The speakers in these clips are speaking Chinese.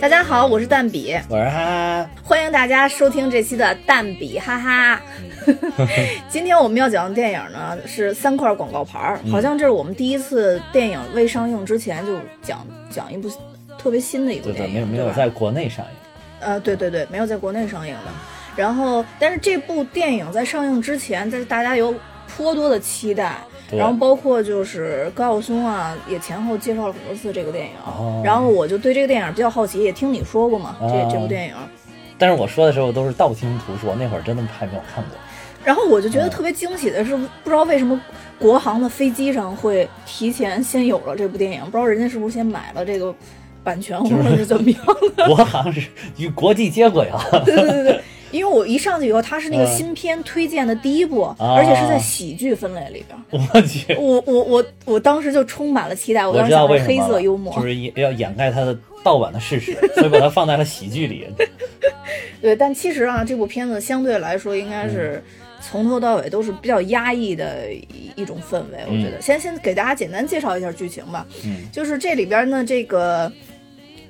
大家好，我是蛋比，我是哈哈，欢迎大家收听这期的蛋比哈哈。今天我们要讲的电影呢是三块广告牌儿，好像这是我们第一次电影未上映之前就讲讲一部特别新的一部对对，电影，没有没有在国内上映，呃，对对对，没有在国内上映的。然后，但是这部电影在上映之前，在大家有颇多的期待。对然后包括就是高晓松啊，也前后介绍了很多次这个电影。哦然后我就对这个电影比较好奇，也听你说过嘛，这哦这部电影。但是我说的时候都是道听途说，那会儿真的还没有看过。然后我就觉得嗯特别惊喜的是，不知道为什么国航的飞机上会提前先有了这部电影，不知道人家是不是先买了这个版权或者是怎么样的。国航是与国际接轨啊，对对对对，因为我一上去以后，它是那个嗯。新片推荐的第一部，哦而且是在喜剧分类里边。我去，我我我我当时就充满了期待，我我当时想的是黑色幽默，就是也要掩盖它的盗版的事实，所以把它放在了喜剧里。对，但其实啊，这部片子相对来说应该是从头到尾都是比较压抑的一一种氛围。我觉得，先先给大家简单介绍一下剧情吧。嗯，就是这里边呢，这个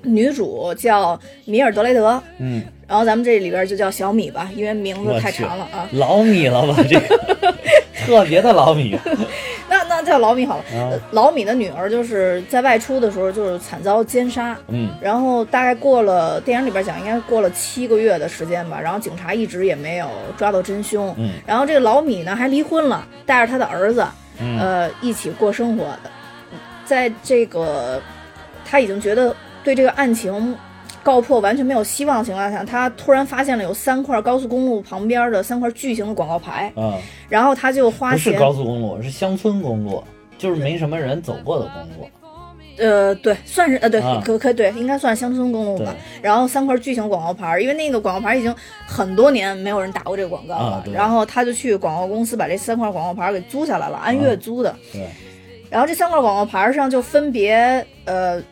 女主叫米尔德雷德，嗯，然后咱们这里边就叫小米吧，因为名字太长了啊。老米了吧？这个 特别的老米。那那叫老米好了。老米的女儿就是在外出的时候就是惨遭奸杀，嗯然后大概过了电影里边讲应该过了七个月的时间吧，然后警察一直也没有抓到真凶。嗯然后这个老米呢还离婚了，带着他的儿子，嗯呃，一起过生活的。在这个他已经觉得对这个案情告破完全没有希望的情况下，他突然发现了有三块高速公路旁边的三块巨型的广告牌，嗯，然后他就花不是钱，高速公路，是乡村公路，就是没什么人走过的公路。呃，对，算是呃，对，啊可可对，应该算乡村公路吧。然后三块巨型广告牌，因为那个广告牌已经很多年没有人打过这个广告了，啊然后他就去广告公司把这三块广告牌给租下来了，按月租的。对，然后这三块广告牌上就分别呃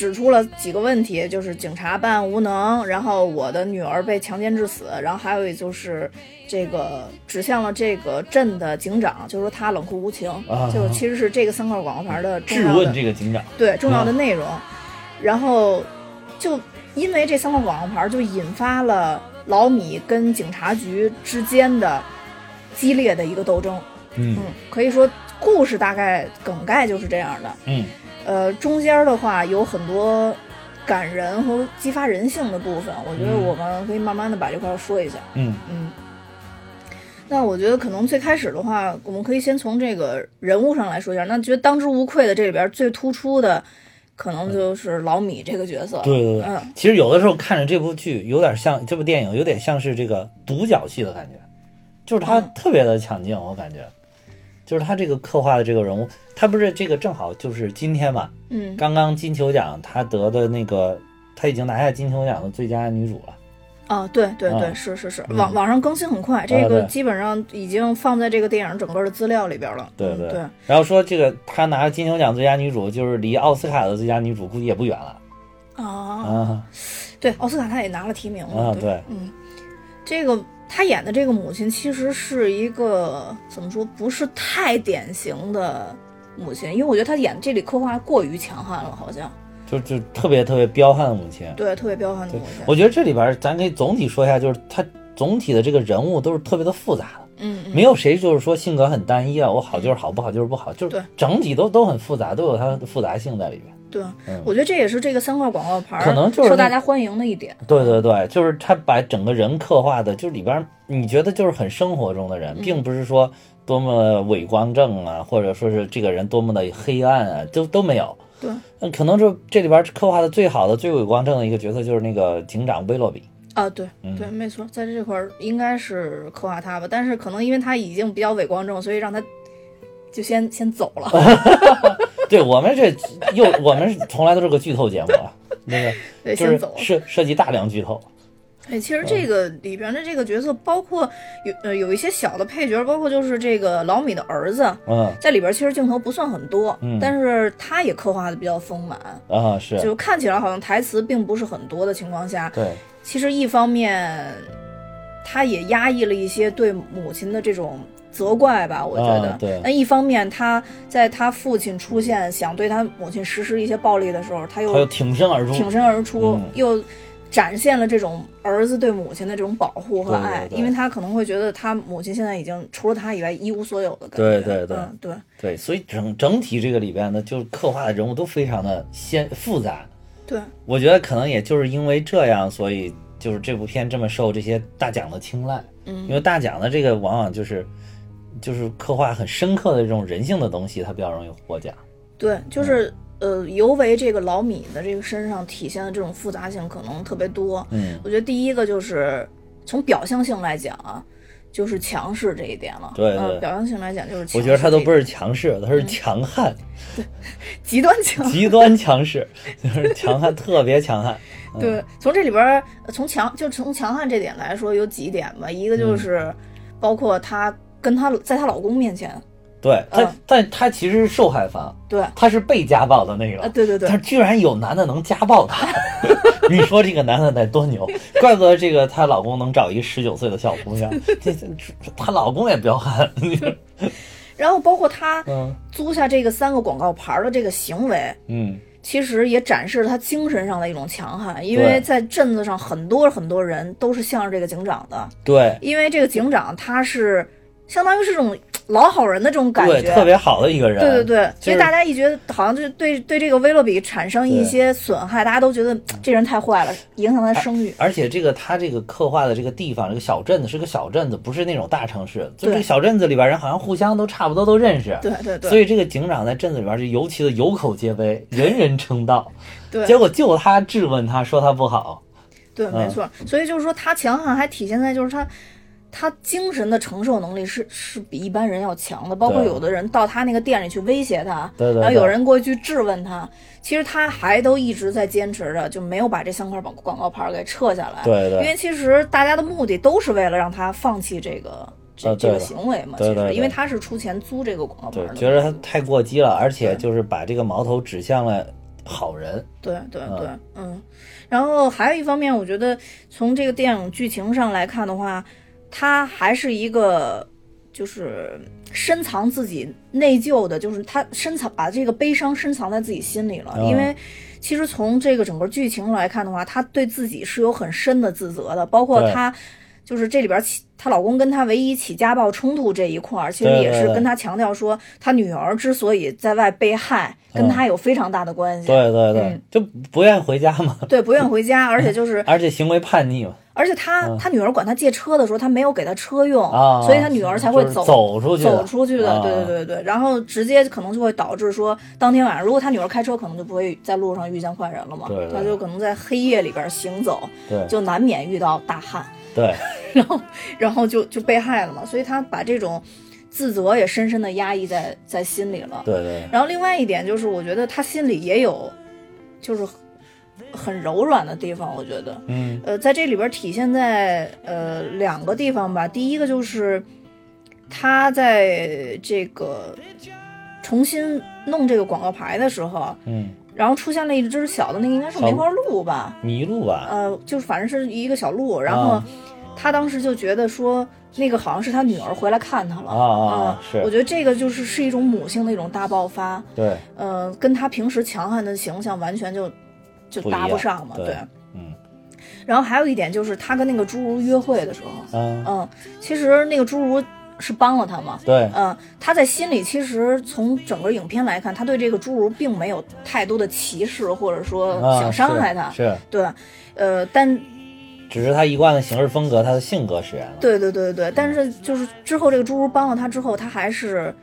指出了几个问题，就是警察办案无能，然后我的女儿被强奸致死，然后还有就是这个指向了这个镇的警长，就是说他冷酷无情，啊就其实是这个三块广告牌的重质问这个警长。对重要的内容，然后就因为这三块广告牌，就引发了老米跟警察局之间的激烈的一个斗争。嗯嗯，可以说故事大概梗概就是这样的。嗯呃，中间的话有很多感人和激发人性的部分，我觉得嗯我们可以慢慢的把这块说一下。嗯嗯，那我觉得可能最开始的话，我们可以先从这个人物上来说一下。那觉得当之无愧的这里边最突出的，可能就是老米这个角色。对对对，嗯，其实有的时候看着这部剧，有点像这部电影，有点像是这个独角戏的感觉，就是他嗯特别的抢镜，我感觉，就是他这个刻画的这个人物，他不是这个正好就是今天嘛，嗯，刚刚金球奖他得的那个，他已经拿下金球奖的最佳女主了，啊，对对对，嗯是是是，嗯网网上更新很快，这个基本上已经放在这个电影整个的资料里边了。对对嗯对，然后说这个他拿金球奖最佳女主，就是离奥斯卡的最佳女主估计也不远了啊，啊。对，奥斯卡他也拿了提名了。对，嗯，这个他演的这个母亲其实是一个怎么说，不是太典型的母亲，因为我觉得他演这里刻画过于强悍了，好像就就特别特别彪悍的母亲，对，特别彪悍的母亲。我觉得这里边咱可以总体说一下，就是他总体的这个人物都是特别的复杂的。嗯嗯，没有谁就是说性格很单一啊，我好就是好，不好就是不好，就对是整体都都很复杂，都有它的复杂性在里边。对，嗯我觉得这也是这个三块广告牌可能就是受大家欢迎的一点。对对对，就是他把整个人刻画的，就是里边你觉得就是很生活中的人，嗯并不是说多么伪光正啊，或者说是这个人多么的黑暗啊，都都没有。对，嗯，可能就这里边刻画的最好的、最伪光正的一个角色就是那个警长威洛比。啊，对嗯对，没错，在这块儿应该是刻画他吧，但是可能因为他已经比较伪光正，所以让他就先先走了。对我们这又我们从来都是个剧透节目啊，那个对，就是先走了。涉涉及大量剧透。哎，其实这个里边的这个角色，包括有呃有一些小的配角，包括就是这个老米的儿子，嗯在里边其实镜头不算很多，嗯但是他也刻画的比较丰满，啊是，就看起来好像台词并不是很多的情况下，对，其实一方面他也压抑了一些对母亲的这种责怪吧，我觉得。啊对那一方面，他在他父亲出现想对他母亲实施一些暴力的时候，他又他又挺身而出，挺身而出，嗯又展现了这种儿子对母亲的这种保护和对对爱，对因为他可能会觉得他母亲现在已经除了他以外一无所有的感觉。对对对嗯，对对，所以整整体这个里边呢，就是刻画的人物都非常的鲜复杂。对我觉得可能也就是因为这样，所以就是这部片这么受这些大奖的青睐。嗯因为大奖的这个往往就是就是刻画很深刻的这种人性的东西，它比较容易获奖。对，就是。呃，尤为这个老米的这个身上体现的这种复杂性可能特别多。嗯，我觉得第一个就是从表象性来讲啊，就是强势这一点了。对对呃表象性来讲就是。我觉得他都不是强势，他是强悍，极端强。极端强势，就是强悍，特别强悍。嗯对，从这里边从强就从强悍这点来说，有几点吧。一个嗯就是，包括她跟她在她老公面前，对他嗯，但她其实是受害方，对，她是被家暴的那个。啊，对对对。她，居然有男的能家暴她，你说这个男的得多牛？怪不得这个她老公能找一个十九岁的小姑娘，这这她老公也彪悍。然后包括她嗯。租下这个三个广告牌儿的这个行为，嗯，其实也展示了她精神上的一种强悍。因为在镇子上，很多很多人都是向着这个警长的，对。因为这个警长他是相当于是种老好人的这种感对，觉，特别好的一个人。对对对，所就是以大家一觉得好像就对对这个威洛比产生一些损害，大家都觉得这人太坏了，影响他的声誉。而且这个他这个刻画的这个地方，这个小镇子是个小镇子，不是那种大城市。就对这个小镇子里边人好像互相都差不多都认识。对对对，所以这个警长在镇子里边就尤其的有口皆碑，人人称道。对结果就他质问他说他不好。对，没错。所以就是说，他强悍还体现在就是他。他精神的承受能力是是比一般人要强的，包括有的人到他那个店里去威胁他，对对对然后有人过去质问他，其实他还都一直在坚持着，就没有把这三块广广告牌给撤下来。对对。因为其实大家的目的都是为了让他放弃这个这、这个行为嘛。对对对其实因为他是出钱租这个广告牌觉得他太过激了，而且就是把这个矛头指向了好人。对对对，嗯，然后还有一方面，我觉得从这个电影剧情上来看的话，它还是一个就是深藏自己内疚的，就是他深藏把这个悲伤深藏在自己心里了，哦因为。其实从这个整个剧情来看的话，他对自己是有很深的自责的，包括对她，就是这里边起她老公跟她唯一起家暴冲突这一块儿，其实也是跟她强调说，她女儿之所以在外被害，跟嗯她有非常大的关系。对对对，嗯就不愿意回家嘛，对，不愿回家，而且就是，而且行为叛逆嘛。而且他他女儿管他借车的时候，他没有给他车用，啊所以他女儿才会就是走走出去的走出去的。啊对对对对，然后直接可能就会导致说，当天晚上如果他女儿开车，可能就不会在路上遇见坏人了嘛，对对他就可能在黑夜里边行走，对就难免遇到大旱，对 然后然后就就被害了嘛，所以他把这种自责也深深的压抑在在心里了。对对，然后另外一点就是，我觉得他心里也有，就是很柔软的地方。我觉得，嗯呃，在这里边体现在呃两个地方吧。第一个就是他在这个重新弄这个广告牌的时候，嗯，然后出现了一只小的那个应该是梅花鹿吧，麋鹿吧？呃，就是反正是一个小鹿，然后啊。他当时就觉得说。那个好像是他女儿回来看他了。啊是。我觉得这个就是是一种母性的一种大爆发，对，呃，跟他平时强悍的形象完全就就搭不上嘛，对。嗯。然后还有一点就是他跟那个侏儒约会的时候，嗯，嗯，其实那个侏儒是帮了他嘛，对。嗯，他在心里其实从整个影片来看，他对这个侏儒并没有太多的歧视或者说啊想伤害他，是是。对，呃，但只是他一贯的行事风格，他的性格使然了。对对对对，但是就是之后这个侏儒帮了他之后，他还是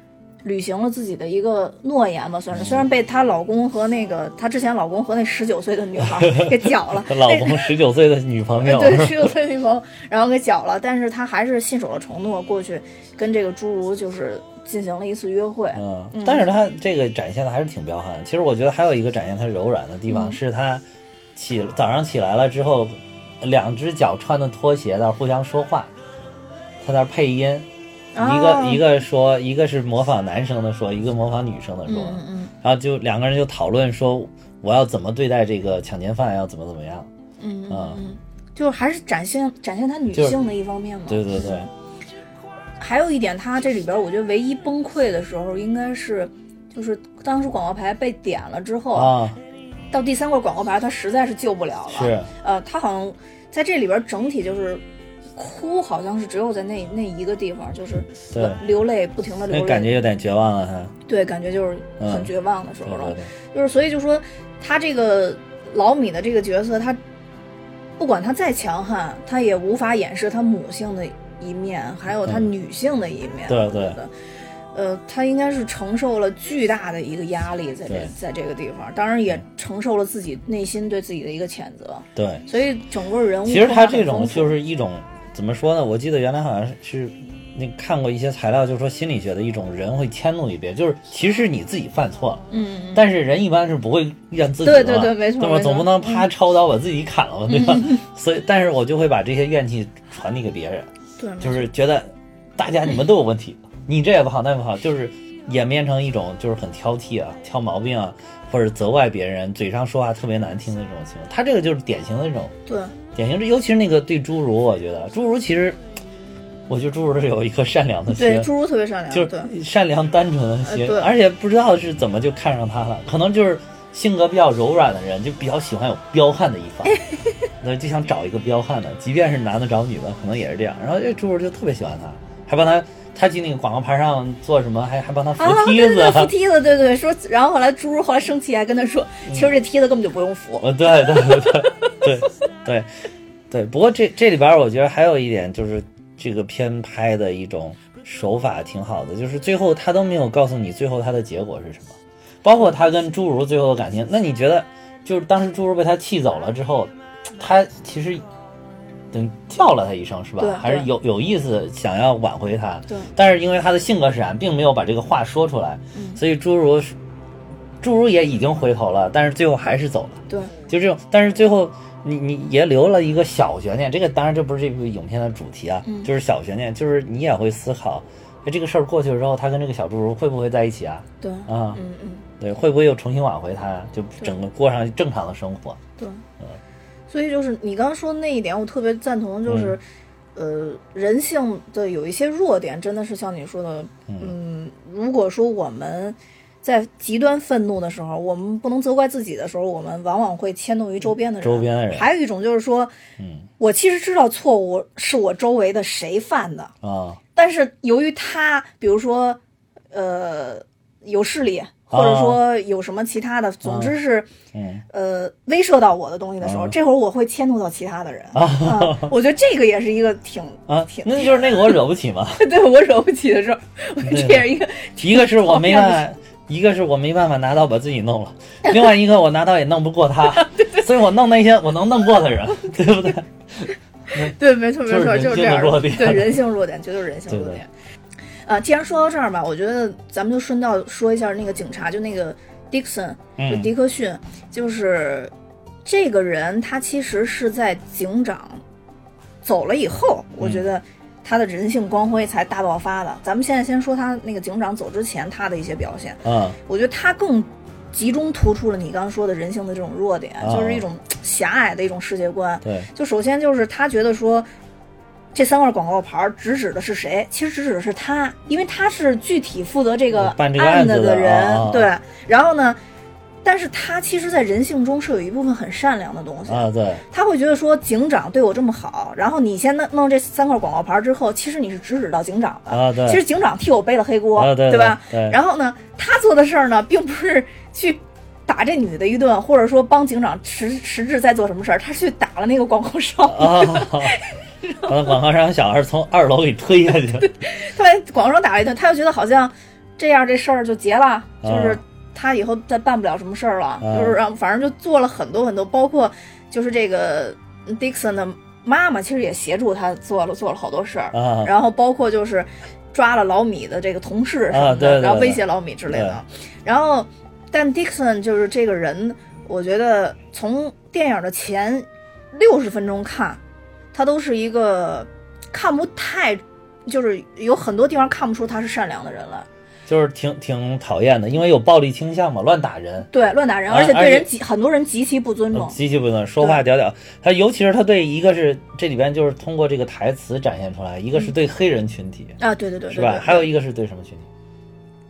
履行了自己的一个诺言吧，算是。虽然被她老公和那个她之前老公和那十九岁的女孩给 搅了，她老公十九岁的女朋友，对十九岁女朋友，然后给搅了，但是她还是信守了承诺，过去跟这个侏儒就是进行了一次约会。嗯，但是她这个展现的还是挺彪悍的。其实我觉得还有一个展现她柔软的地方，嗯是她起早上起来了之后，两只脚穿的拖鞋在那互相说话，她在配音，一个哦。一个说，一个是模仿男生的说，一个模仿女生的说，嗯嗯然后就两个人就讨论说我要怎么对待这个强奸犯，要怎么怎么样。嗯嗯就还是展现展现她女性的一方面嘛。对对对，还有一点，他这里边我觉得唯一崩溃的时候，应该是就是当时广告牌被点了之后，啊，到第三块广告牌，他实在是救不了了。是，呃，他好像在这里边整体就是哭，好像是只有在那那一个地方，就是流泪，不停的流泪，感觉有点绝望了，他。对，感觉就是很嗯绝望的时候了。就是所以就说他这个老米的这个角色，他不管他再强悍，他也无法掩饰他母性的一面，还有他嗯。女性的一面。对对。我觉得。呃，他应该是承受了巨大的一个压力在这在这个地方，当然也承受了自己内心对自己的一个谴责，对。所以整个人物其实他这种就是一种怎么说呢？我记得原来好像是那看过一些材料，就是说心理学的一种人会迁怒于别人，就是其实你自己犯错了，嗯嗯但是人一般是不会怨自己的对，对对没错对吧？总不能啪抄刀把自己砍了嘛，对吧？所以，但是我就会把这些怨气传递给别人，对，就是觉得大家你们都有问题，你这也不好那也不好，就是演变成一种就是很挑剔啊、挑毛病啊，或者责怪别人，嘴上说话特别难听的这种情况。他这个就是典型的这种对典型，尤其是那个对侏儒，我觉得侏儒其实，我觉得侏儒是有一颗善良的心对，侏儒特别善良，就对。是善良单纯的心，而且不知道是怎么就看上他了，可能就是性格比较柔软的人，就比较喜欢有彪悍的一方，对，就想找一个彪悍的，即便是男的找女的，可能也是这样。然后这侏儒就特别喜欢他，还帮他，他去那个广告牌上做什么，还还帮他扶啊，梯子，对对对，扶梯子，对对，说，然后后来侏儒后来生气，还跟他说，其实这梯子根本就不用扶，呃，对对对对对对对。不过这这里边我觉得还有一点就是这个片拍的一种手法挺好的，就是最后他都没有告诉你最后他的结果是什么，包括他跟侏儒最后的感情。那你觉得，就是当时侏儒被他气走了之后，他其实等叫了他一声是吧对？还是有有意思想要挽回他，对但是因为他的性格使然，并没有把这个话说出来，嗯所以侏儒侏儒也已经回头了，但是最后还是走了。对就这种，但是最后你你也留了一个小悬念，这个当然这不是这部影片的主题啊，嗯就是小悬念，就是你也会思考，哎，这个事儿过去了之后，他跟这个小侏儒会不会在一起啊？对，啊，嗯嗯。对，会不会又重新挽回他呀？就整个过上正常的生活。对，嗯所以就是你刚刚说那一点，我特别赞同，就是，呃，人性的有一些弱点，真的是像你说的，嗯，如果说我们在极端愤怒的时候，我们不能责怪自己的时候，我们往往会迁怒于周边的人。周边的人还有一种就是说，嗯我其实知道错误是我周围的谁犯的，啊，但是由于他，比如说，呃，有势力，或者说有什么其他的，总之是，嗯呃，威慑到我的东西的时候，啊这会儿我会迁怒到其他的人。啊，我觉得这个也是一个挺 啊挺，那就是那个我惹不起嘛。对我惹不起的时候，这样一个一个是我没办法，一个是我没办法拿刀把自己弄了，另外一个我拿刀也弄不过他，所以我弄那些我能弄过的人，对不对？对，没错没错，就是这样弱点。对人性弱点，绝对是人性弱点。啊，既然说到这儿吧，我觉得咱们就顺道说一下那个警察，就那个 Dixon，就嗯。迪克逊，就是这个人，他其实是在警长走了以后，我嗯觉得他的人性光辉才大爆发的。咱们现在先说他那个警长走之前他的一些表现，嗯我觉得他更集中突出了你刚刚说的人性的这种弱点，啊就是一种狭隘的一种世界观。对，就首先就是他觉得说，这三块广告牌儿直指的是谁？其实直指的是他，因为他是具体负责这个案子的子人。啊对，然后呢，但是他其实，在人性中是有一部分很善良的东西。啊对，他会觉得说，警长对我这么好，然后你先弄弄这三块广告牌儿之后，其实你是指指到警长的。啊对其实警长替我背了黑锅，啊对吧？对对然后呢，他做的事儿呢，并不是去打这女的一顿，或者说帮警长实实质在做什么事儿，他是去打了那个广告商。啊，把广告商小孩从二楼给推下去，对他把广告商打了一顿，他又觉得好像这样这事儿就结了，就是啊他以后再办不了什么事儿了，啊。就是让反正就做了很多很多，包括就是这个 Dixon 的妈妈其实也协助他做了做了好多事儿，啊。然后包括就是抓了老米的这个同事什么的，然后威胁老米之类的，然后但 Dixon 就是这个人，我觉得从电影的前六十分钟看，他都是一个看不太，就是有很多地方看不出他是善良的人来。就是挺挺讨厌的，因为有暴力倾向嘛，乱打人。对，乱打人，啊而且对人极很多人极其不尊重。极其不尊重说话屌屌，他尤其是他对一个是这里边就是通过这个台词展现出来，一个是对黑人群体，啊，对对对，是吧？还有一个是对什么群体？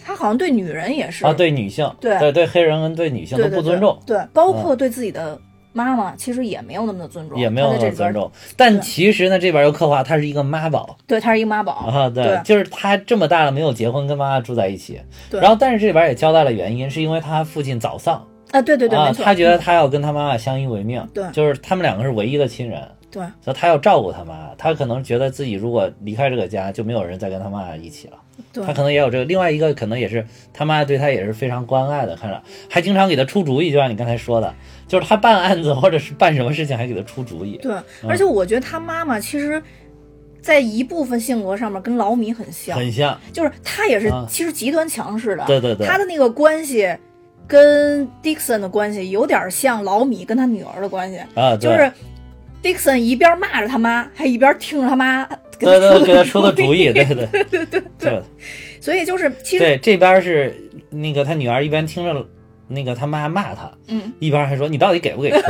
他好像对女人也是。啊？对女性，对。对对黑人跟对女性都不尊重，对包括对自己的妈妈，其实也没有那么的尊重，也没有那么尊，重。但其实呢，这边又刻画她是一个妈宝对，她是一个妈宝啊，对就是她这么大了没有结婚，跟妈妈住在一起。对然后，但是这里边也交代了原因，是因为她父亲早丧啊，对对对，他觉得他要跟他妈妈相依为命，对就是他们两个是唯一的亲人。对所以他要照顾他妈，他可能觉得自己如果离开这个家，就没有人再跟他妈一起了。对他可能也有这个。另外一个可能也是他妈对他也是非常关爱的，看着还经常给他出主意，就像你刚才说的，就是他办案子或者是办什么事情还给他出主意。对，而且我觉得他妈妈其实。在一部分性格上面跟老米很像，很像，就是他也是啊其实极端强势的，对对对他的那个关系跟 Dixon 的关系有点像老米跟他女儿的关系，啊，就是 Dixon 一边骂着他妈，还一边听着他妈给对对，给他出出的主意，对对 对对对。对。所以就是其实对，这边是那个他女儿一边听着那个他妈骂他，嗯，一边还说你到底给不给车，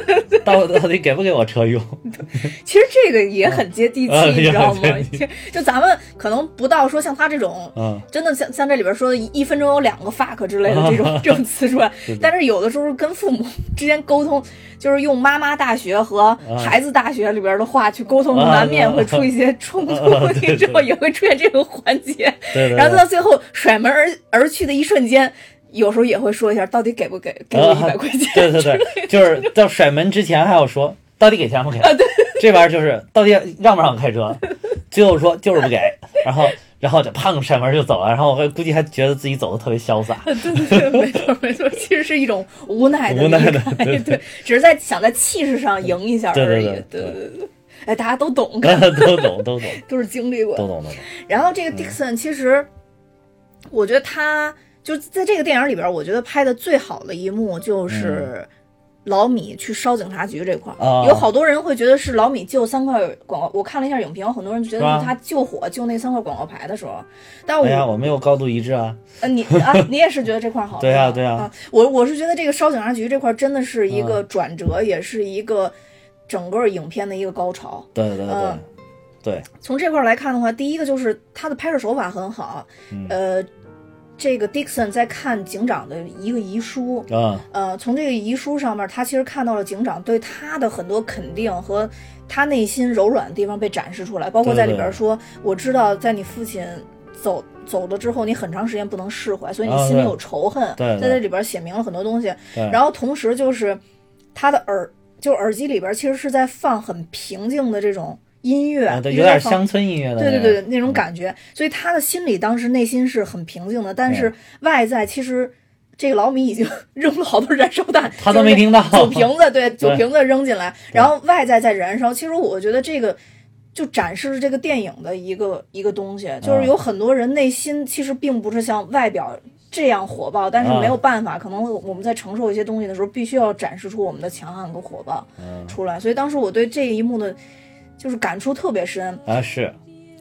到到底给不给我车用？其实这个也很接地气，啊你知道吗？就就咱们可能不到说像他这种。嗯，真的像像这里边说的，一一分钟有两个 fuck 之类的 这种这种词出来。但是有的时候跟父母之间沟通，就是用妈妈大学和孩子大学里边的话去沟通，啊难免会出一些冲突你知道也会出现这种环节。对对，然后到最后甩门而而去的一瞬间，有时候也会说一下，到底给不给给我一百块钱？对对对，就是到甩门之前还要说到底给钱不给？啊这玩意儿就是到底让不让开车？最后说就是不给，然后然后就砰甩门就走了，然后我估计还觉得自己走的特别潇洒。对对对，没错没错，其实是一种无奈的无奈的对对，只是在想在气势上赢一下而已。对对对对对对，哎，大家都懂，都懂都懂都是经历过都。懂都懂。然后这个 Dixon 其实，我觉得他就在这个电影里边，我觉得拍的最好的一幕就是老米去烧警察局这块儿。有好多人会觉得是老米救三块广告，我看了一下影评，很多人觉得是他救火救那三块广告牌的时候。但我、哎呀，我没有高度一致啊！呃，你啊，你也是觉得这块儿好？对啊是吧对啊啊，我我是觉得这个烧警察局这块儿真的是一个嗯转折，也是一个整个影片的一个高潮。对对对对从这块儿来看的话，第一个就是他的拍摄手法很好，嗯呃，这个 Dixon 在看警长的一个遗书，啊呃，从这个遗书上面，他其实看到了警长对他的很多肯定和他内心柔软的地方被展示出来，包括在里边说，我知道在你父亲走。走了之后，你很长时间不能释怀，所以你心里有仇恨，在这里边写明了很多东西。对，然后同时就是他的耳，就耳机里边其实是在放很平静的这种音乐，有点乡村音乐的对对对，那种感觉，所以他的心里当时内心是很平静的，但是外在其实这个老米已经 扔了好多燃烧弹，他都没听到酒瓶子，对，酒瓶子扔进来，然后外在在燃烧。其实我觉得这个。就展示这个电影的一个一个东西，就是有很多人内心其实并不是像外表这样火爆，但是没有办法，可能我们在承受一些东西的时候，必须要展示出我们的强悍和火爆嗯出来。所以当时我对这一幕的，就是感触特别深。啊是，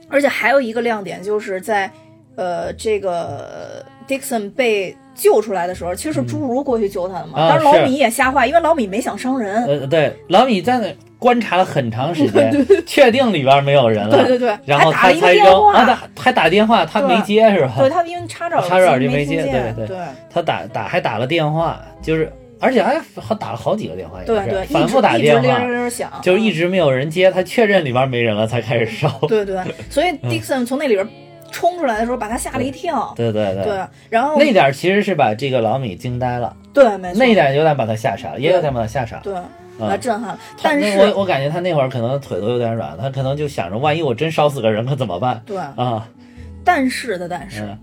而且还有一个亮点，就是在呃这个 Dixon 被救出来的时候，其实是侏儒过去救他的嘛。当时老米也吓坏，因为老米没想伤人。呃对，老米在那观察了很长时间，确定里边没有人了，对对对，然后还打了一个电他才扔啊，话。他还打电话，他没接是吧？对他因为插着插着耳机没没接对对对他打打还打了电话，就是而且还好打了好几个电话，对对，反复打电话，铃铃响，就是一直没有人接，他确认里边没人了才开始烧。对对，所以 Dixon 从那里边冲出来的时候，把他吓了一跳。对对对，对，然后那点儿其实是把这个老米惊呆了，对没错，那一点有点把他吓傻了，也有点把他吓傻了。对把他震撼了。但是我我感觉他那会儿可能腿都有点软，他可能就想着万一我真烧死个人可怎么办对，啊？但是的但是，嗯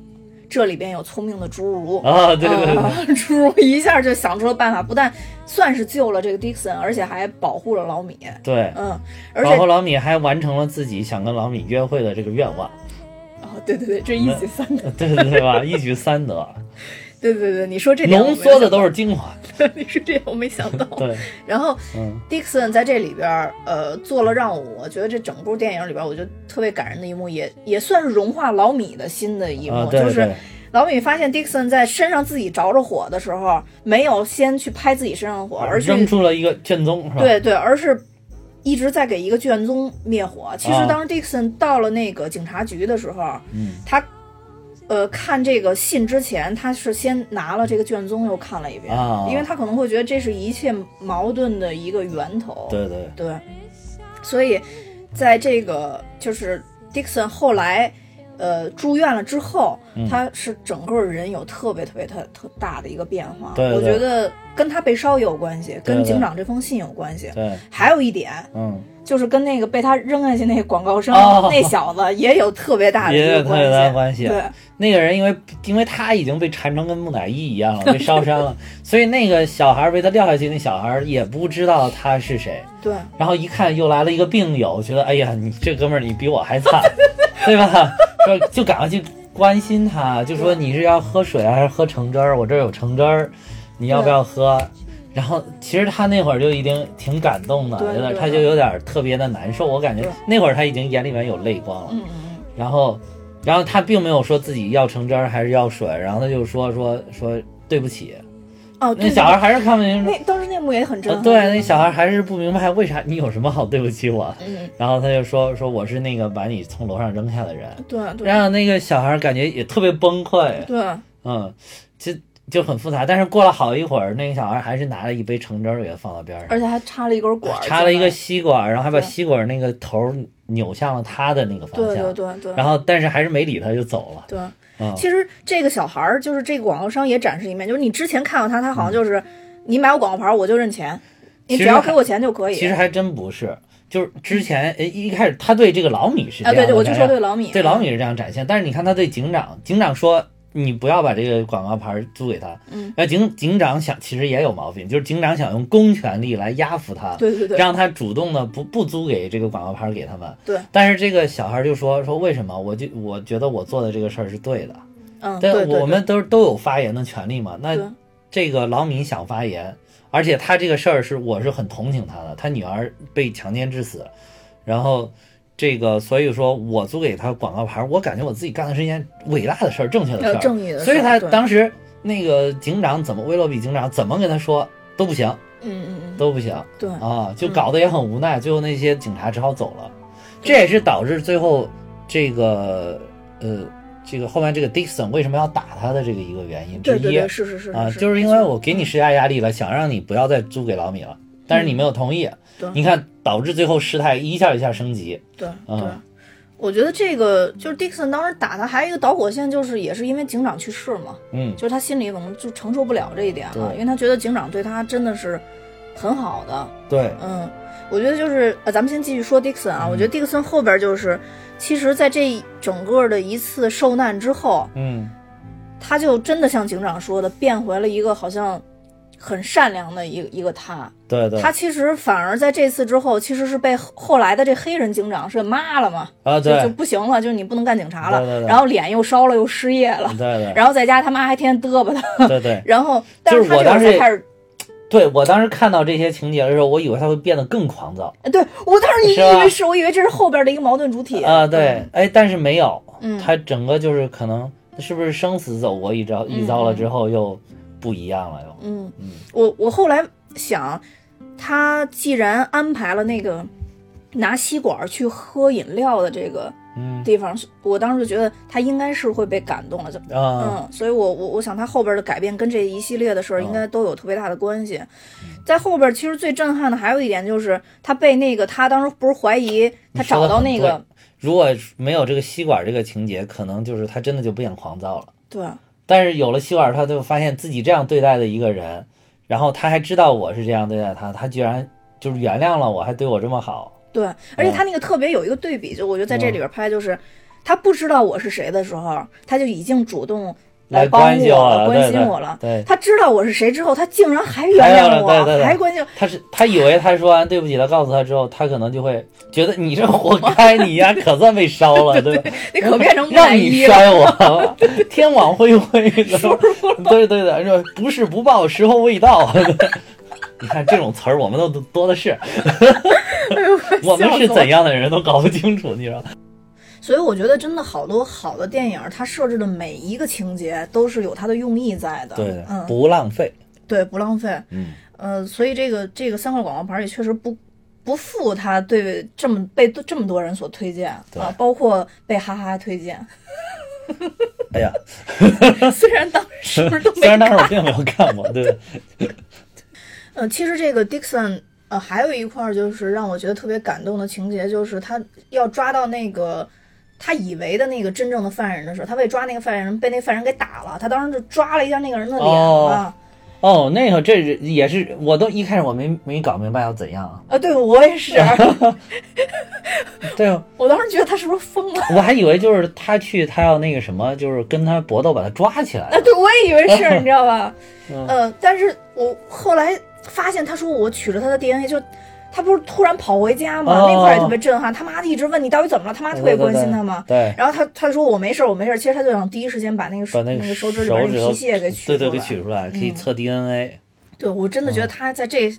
这里边有聪明的侏儒。啊，对对对啊，侏儒一下就想出了办法，不但算是救了这个 Dixon，而且还保护了老米。对，嗯，而且然后老米还完成了自己想跟老米约会的这个愿望，哦，对对对，这一举三得。对对对吧？一举三得，对对对，你说这点浓缩的都是精华。到，你说这点我没想到。对，然后嗯 Dixon 在这里边儿，呃，做了让我觉得这整部电影里边儿，我觉得特别感人的一幕，也也算是融化老米的心的一幕，啊，对就是，老米发现 Dixon 在身上自己着着火的时候，没有先去拍自己身上的火，而去扔出了一个卷宗，是吧？对对，而是一直在给一个卷宗灭火。其实啊当时 Dixon 到了那个警察局的时候，嗯他呃看这个信之前，他是先拿了这个卷宗又看了一遍，啊因为他可能会觉得这是一切矛盾的一个源头。对对，对，所以在这个就是 Dixon 后来呃住院了之后，嗯他是整个人有特别特别特特大的一个变化。对对我觉得跟他被烧也有关系，跟警长这封信有关系。对，还有一点嗯，就是跟那个被他扔下去那个广告商、哦那小子也有特别大的一也有特别大的关关系。对，那个人因为因为他已经被缠成跟木乃伊一样了，被烧伤了，所以那个小孩被他撂下去，那小孩也不知道他是谁。对然后一看又来了一个病友，觉得哎呀，你这哥们儿你比我还惨，对吧？说就赶快去关心他，就说你是要喝水啊还是喝橙汁儿？我这儿有橙汁儿，你要不要喝？然后其实他那会儿就已经挺感动的，有点他就有点特别的难受，我感觉那会儿他已经眼里面有泪光了。嗯嗯嗯，然后，然后他并没有说自己要橙汁儿还是要水，然后他就说说说对不起，哦，那小孩还是看不清楚。那当时那幕也很震撼。呃对，那小孩还是不明白为啥你有什么好对不起我，嗯，然后他就说说我是那个把你从楼上扔下的人，对对。然后那个小孩感觉也特别崩溃，对。嗯，就就很复杂。但是过了好一会儿，那个小孩还是拿了一杯橙汁儿给他放到边上，而且还插了一根管，插了一个进吸管，然后还把对吸管那个头扭向了他的那个方来向，对对对对，然后但是还是没理他就走了，对。嗯，其实这个小孩儿就是这个广告商也展示一面，就是你之前看到他，他好像就是、你买我广告牌我就认钱，你只要给我钱就可以。其实还真不是，就是之前呃一开始他对这个老米是这啊，对对，我就说对老米，对老米是这样展现，但是你看他对警长，警长说你不要把这个广告牌租给他，嗯，那警警长想其实也有毛病，就是警长想用公权力来压服他，对对对。让他主动的不不租给这个广告牌给他们，对，但是这个小孩就说说为什么？我就我觉得我做的这个事儿是对的，嗯，对对，我们都都有发言的权利嘛，那这个老米想发言，而且他这个事儿是我是很同情他的，他女儿被强奸致死，然后这个所以说我租给他广告牌，我感觉我自己干的是一件伟大的事儿，正确的事要儿，正义的事，所以他当时那个警长怎么威洛比警长怎么跟他说都不行，嗯嗯嗯，都不行对啊，就搞得也很无奈，最后那些警察只好走了，这也是导致最后这个呃。这个后面这个 Dixon 为什么要打他的这个一个原因之一，对对对，是是是啊，是就是因为我给你施加压力了，想让你不要再租给老米了，但是你没有同意，你看导致最后事态一下一下升级，对嗯。对。我觉得这个就是 Dixon 当时打他，还有一个导火线，就是也是因为警长去世嘛，嗯，就是他心里可能就承受不了这一点了，因为他觉得警长对他真的是很好的，对，嗯，我觉得就是呃，咱们先继续说 Dixon 啊，我觉得 Dixon 后边就是，其实在这整个的一次受难之后，嗯，他就真的像警长说的，变回了一个好像很善良的一个一个他。对对，他其实反而在这次之后，其实是被后后来的这黑人警长是骂了嘛，啊就就不行了，就是你不能干警察了，对对对。然后脸又烧了，又失业了，对对。然后在家他妈还天天嘚啵他，对对。然后但就是他这会我当时儿开始，对，我当时看到这些情节的时候，我以为他会变得更狂躁。哎对我当时以为是我以为这是后边的一个矛盾主体啊，对，哎，但是没有，嗯。他整个就是可能是不是生死走过一遭一遭了之后又不一样了又，嗯。嗯，我我后来想，他既然安排了那个拿吸管去喝饮料的这个嗯。地方，我当时就觉得他应该是会被感动了，就啊，嗯，所以我我我想他后边的改变跟这一系列的事儿应该都有特别大的关系。在后边其实最震撼的还有一点就是他被那个他当时不是怀疑他找到那个如果没有这个吸管这个情节，可能就是他真的就不想狂躁了。对但是有了吸管，他就发现自己这样对待的一个人，然后他还知道我是这样对待他，他居然就是原谅了我，还对我这么好。对，而且他那个特别有一个对比，就我觉得在这里边拍就是。他不知道我是谁的时候，他就已经主动来帮关心我了，关心对对我了。对，他知道我是谁之后，他竟然还原谅我，还关心。他是他以为他说完对不起，他告诉他之后，他可能就会觉得你这活该，你呀可算被烧了，对吧？你可变成 让。你摔我 天网恢恢的，对对的，说不是不报，时候未到。你看这种词儿，我们都多的是。我们是怎样的人都搞不清楚，你知道？所以我觉得真的好多好的电影，它设置的每一个情节都是有它的用意在的。对，嗯，不浪费。对，不浪费。嗯，呃，所以这个这个三块广告牌也确实不不负它对这么被这么多人所推荐啊，包括被哈哈推荐。哎呀，虽然当时都没 虽然当时我并没有看过，对，呃，其实这个 Dixon，呃，还有一块儿就是让我觉得特别感动的情节，就是他要抓到那个他以为的那个真正的犯人的时候，他为抓那个犯人被那犯人给打了，他当时就抓了一下那个人的脸哦啊。哦，那个这是也是，我都一开始我没没搞明白要怎样啊，啊，对我也是，对啊，我当时觉得他是不是疯了？我还以为就是他去，他要那个什么，就是跟他搏斗把他抓起来啊，。对，我也以为是，你知道吧？嗯呃，但是我后来发现，他说我取了他的 DNA，就他不是突然跑回家吗？哦那块儿也特别震撼。他妈一直问你到底怎么了，他妈特别关心他嘛。对，然后他他说我没事儿，我没事儿。其实他就想第一时间把那个手那个手指里边手指头的皮屑给取出来对对，给取出来，可以嗯测 DNA。对我真的觉得他在这、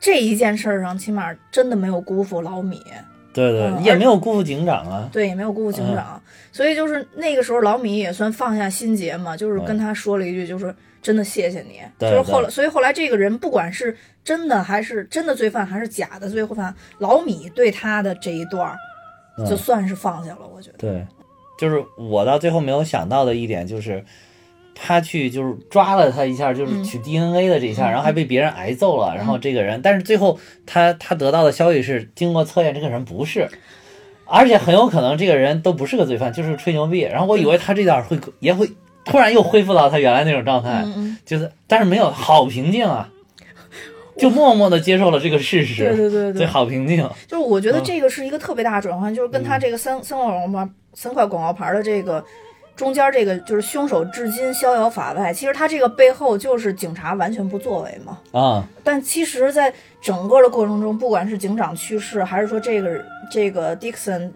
这一件事儿上，起码真的没有辜负老米，对对，嗯也没有辜负警长啊。对，也没有辜负警嗯长。所以就是那个时候，老米也算放下心结嘛，就是跟他说了一句，就是真的谢谢你。就是后来，所以后来这个人不管是真的还是真的罪犯，还是假的罪犯，老米对他的这一段儿嗯就算是放下了，我觉得。对，就是我到最后没有想到的一点就是。他去就是抓了他一下，就是嗯取 DNA 的这一下，然后还被别人挨揍了，然后这个人，但是最后他他得到的消息是，经过测验，这个人不是，而且很有可能这个人都不是个罪犯，就是吹牛逼。然后我以为他这段会也会突然又恢复到他原来那种状态，就是但是没有，好平静啊，就默默的接受了这个事实，对对对对，好平静。就是我觉得嗯这个是一个特别大的转换，就是跟他这个三三块广告牌、三块广告牌的这个中间这个就是凶手至今逍遥法外。其实他这个背后就是警察完全不作为嘛。啊，但其实，在整个的过程中，不管是警长去世，还是说这个这个 Dixon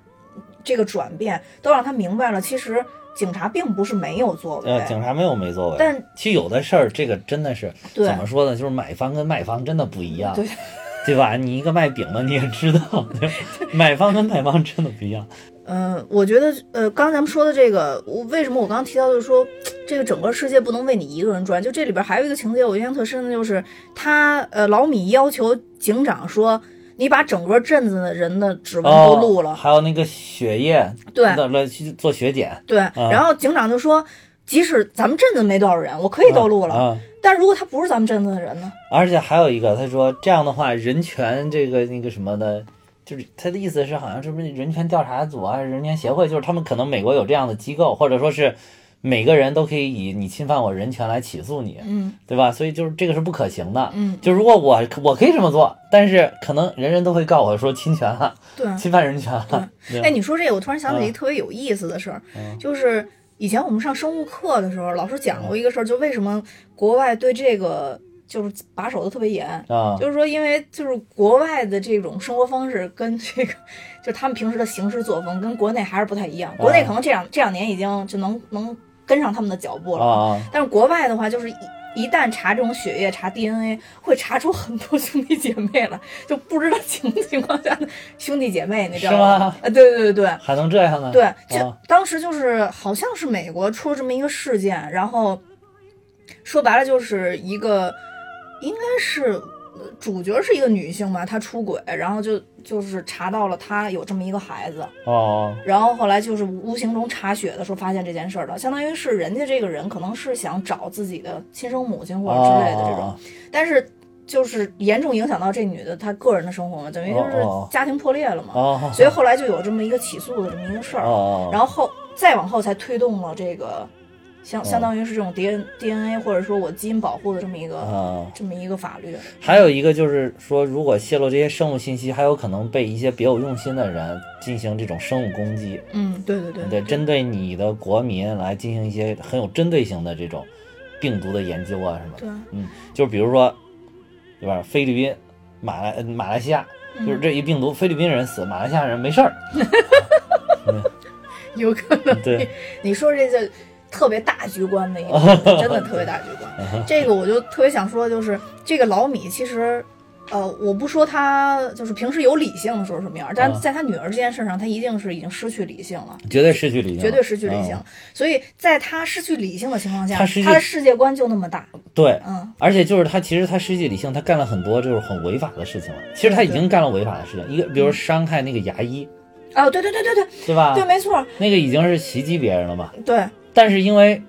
这个转变，都让他明白了，其实警察并不是没有作为。呃，警察没有没作为，但其实有的事儿，这个真的是怎么说呢？就是买方跟卖方真的不一样，对 对吧？你一个卖饼的你也知道，对买方跟卖方真的不一样。嗯，我觉得，呃，刚才咱们说的这个，我为什么我刚刚提到就是说，这个整个世界不能为你一个人转。就这里边还有一个情节，我印象特深的就是他，呃，老米要求警长说，你把整个镇子的人的指纹都录了，哦，还有那个血液，对了了去做血检，对。然后警长就说，即使咱们镇子没多少人，我可以都录了，嗯。但如果他不是咱们镇子的人呢？而且还有一个，他说这样的话，人权这个那个什么的，就是他的意思是，好像是不是人权调查组啊，人权协会，就是他们可能美国有这样的机构，或者说是每个人都可以以你侵犯我人权来起诉你，嗯对吧？所以就是这个是不可行的。嗯，就如果我我可以这么做，但是可能人人都会告我说侵权了，对。侵犯人权了。哎，你说这个，我突然想起一嗯个特别有意思的事儿，嗯就是以前我们上生物课的时候，老师讲过一个事儿，就为什么国外对这个就是把守的特别严，啊，就是说，因为就是国外的这种生活方式跟这个，就他们平时的行事作风跟国内还是不太一样。国内可能这两这两年已经就能能跟上他们的脚步了，啊但是国外的话，就是一一旦查这种血液、查 DNA，会查出很多兄弟姐妹来，就不知道情情况下的兄弟姐妹，你知道吗啊，对对对对。还能这样呢？对，就啊当时就是好像是美国出了这么一个事件，然后说白了就是一个应该是呃主角是一个女性嘛，她出轨，然后就就是查到了她有这么一个孩子，哦。然后后来就是无形中查血的时候发现这件事儿了，相当于是人家这个人可能是想找自己的亲生母亲或者之类的这种，哦。但是。就是严重影响到这女的她个人的生活嘛，等于就是家庭破裂了嘛，哦所以后来就有这么一个起诉的这么一个事儿。哦，然后后再往后才推动了这个相哦相当于是这种 D N D N A 或者说我基因保护的这么一个、啊。这么一个法律。还有一个就是说，如果泄露这些生物信息，还有可能被一些别有用心的人进行这种生物攻击，嗯，对对对对，针对你的国民来进行一些很有针对性的这种病毒的研究啊什么的。对，嗯，就是比如说，对吧？菲律宾、马来马来西亚，就是这一病毒，菲律宾人死，马来西亚人没事儿。有可能。对，你说这就特别大局观的一个，真的特别大局观。这个我就特别想说，就是这个老米其实呃，我不说他就是平时有理性的时候什么样，但啊在他女儿这件事上，他一定是已经失去理性了。绝对失去理性，绝对失去理性，嗯所以在他失去理性的情况下，他的世界观就那么大。对，嗯，而且就是他，其实他失去理性，他干了很多就是很违法的事情了。其实他已经干了违法的事情，一个比如伤害那个牙医，哦，对对对对对对吧？对，没错，那个已经是袭击别人了嘛。对但是因为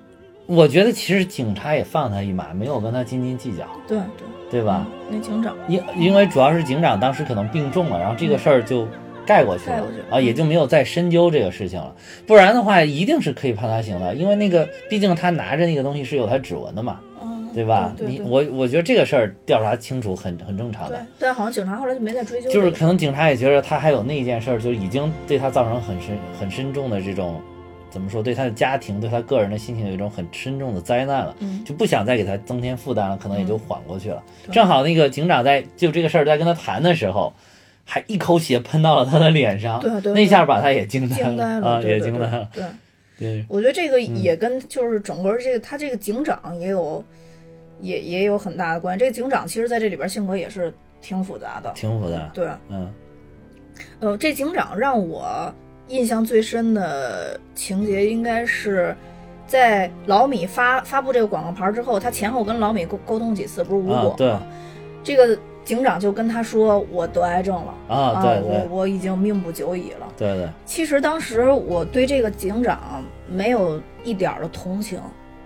我觉得其实警察也放他一马，没有跟他斤斤计较，对对，对吧？那警长，因因为主要是警长当时可能病重了，然后这个事儿就盖过去了啊，也就没有再深究这个事情了。不然的话，一定是可以判他刑的，因为那个毕竟他拿着那个东西是有他指纹的嘛，嗯，对吧？对对对你我我觉得这个事儿调查清楚很很正常对的。，但好像警察后来就没再追究。就是可能警察也觉得他还有那一件事儿，就已经对他造成很深很深重的这种，怎么说，对他的家庭、对他个人的心情有一种很深重的灾难了，嗯就不想再给他增添负担了，可能也就缓过去了。对正好那个警长在就这个事儿在跟他谈的时候，还一口血喷到了他的脸上，对对那下把他也惊呆了，啊，也惊呆了，对，对，我觉得这个嗯也跟就是整个这个他这个警长也有也也有很大的关系。这个警长其实在这里边性格也是挺复杂的。挺复杂，对，嗯呃，这警长让我印象最深的情节应该是。在老米发发布这个广告牌之后，他前后跟老米沟沟通几次，不是无果、啊对这个警长就跟他说：“我得癌症了啊，对我对我已经命不久矣了。”对对其实当时我对这个警长没有一点儿的同情，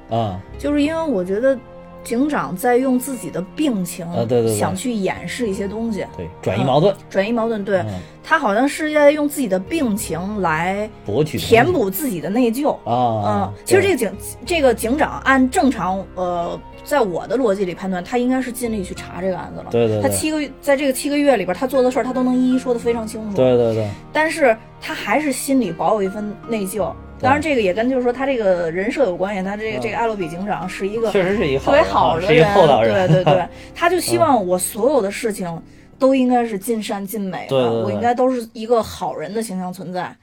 啊，就是因为我觉得警长在用自己的病情啊对对对想去掩饰一些东西，对，转移矛盾，转移矛盾。对、嗯，他好像是在用自己的病情来博取填补自己的内疚。啊嗯啊，，其实这个警这个警长按正常呃，在我的逻辑里判断，他应该是尽力去查这个案子了。对对对他七个月在这个七个月里边，他做的事儿他都能一一说得非常清楚。对对对，但是他还是心里保有一份内疚。当然，这个也跟就是说他这个人设有关系。他这个嗯这个艾洛比警长是一个确实是一个特别人啊是一好的人，厚道人，对对对，他就希望我所有的事情都应该是尽善尽美我应该都是一个好人的形象存在。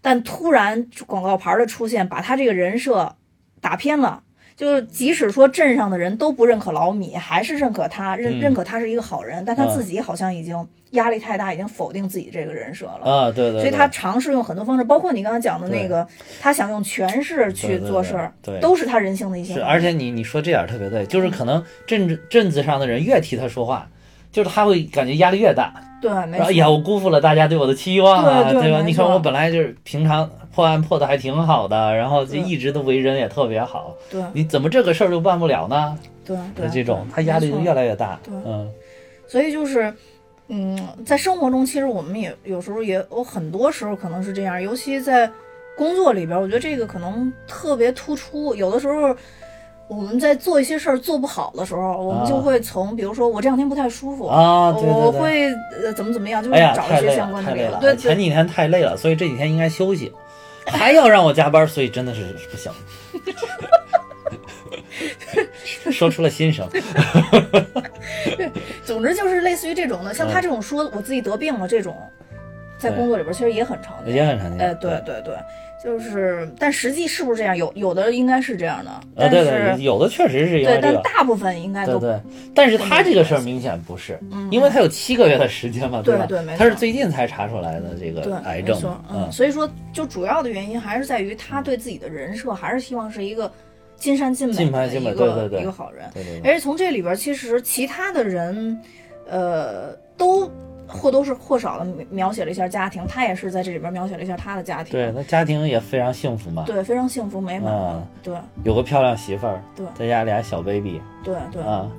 但突然广告牌的出现，把他这个人设打偏了。就是即使说镇上的人都不认可老米，还是认可他，认、嗯认可他是一个好人，但他嗯自己好像已经压力太大，已经否定自己这个人设了。啊，对对，所以他尝试用很多方式，包括你刚才讲的那个，他想用权势去对对对做事儿，对都是他人性的一些是，而且你你说这点儿特别对，就是可能镇镇子上的人越替他说话，就是他会感觉压力越大。对，没错。说哎呀，我辜负了大家对我的期望啊，吧？对对没你看我本来就是平常破案破的还挺好的，然后就一直都为人也特别好，对你怎么这个事儿就办不了呢？对对，这种，他压力就越来越大。对嗯，所以就是，嗯，在生活中，其实我们也有时候也有很多时候可能是这样，尤其在工作里边，我觉得这个可能特别突出。有的时候我们在做一些事儿做不好的时候，我们就啊会从，比如说我这两天不太舒服。啊，对对对。我会呃怎么怎么样，就是哎呀，找一些相关的理由。对前几天太累了，所以这几天应该休息，还要让我加班，所以真的是 不行。说出了心声。总之就是类似于这种的，像他嗯这种说我自己得病了这种，在工作里边其实也很常见。也很常见。哎，对对对，就是，但实际是不是这样？有有的应该是这样的，啊，但对是对，有的确实是因对，为这个。但大部分应该都对对，但是他这个事儿明显不是，因为他有七个月的时间嘛，吧？对对没错他是最近才查出来的这个癌症嗯嗯，，所以说就主要的原因还是在于他对自己的人设还是希望是一个尽善尽美尽善的一个尽美对对对一个好人，对对对，而且从这里边其实其他的人，呃，都或多是或少的描写了一下家庭，他也是在这里边描写了一下他的家庭，对，那家庭也非常幸福嘛，对，非常幸福美满，嗯对。有个漂亮媳妇儿，对在家俩小 baby 对对，啊，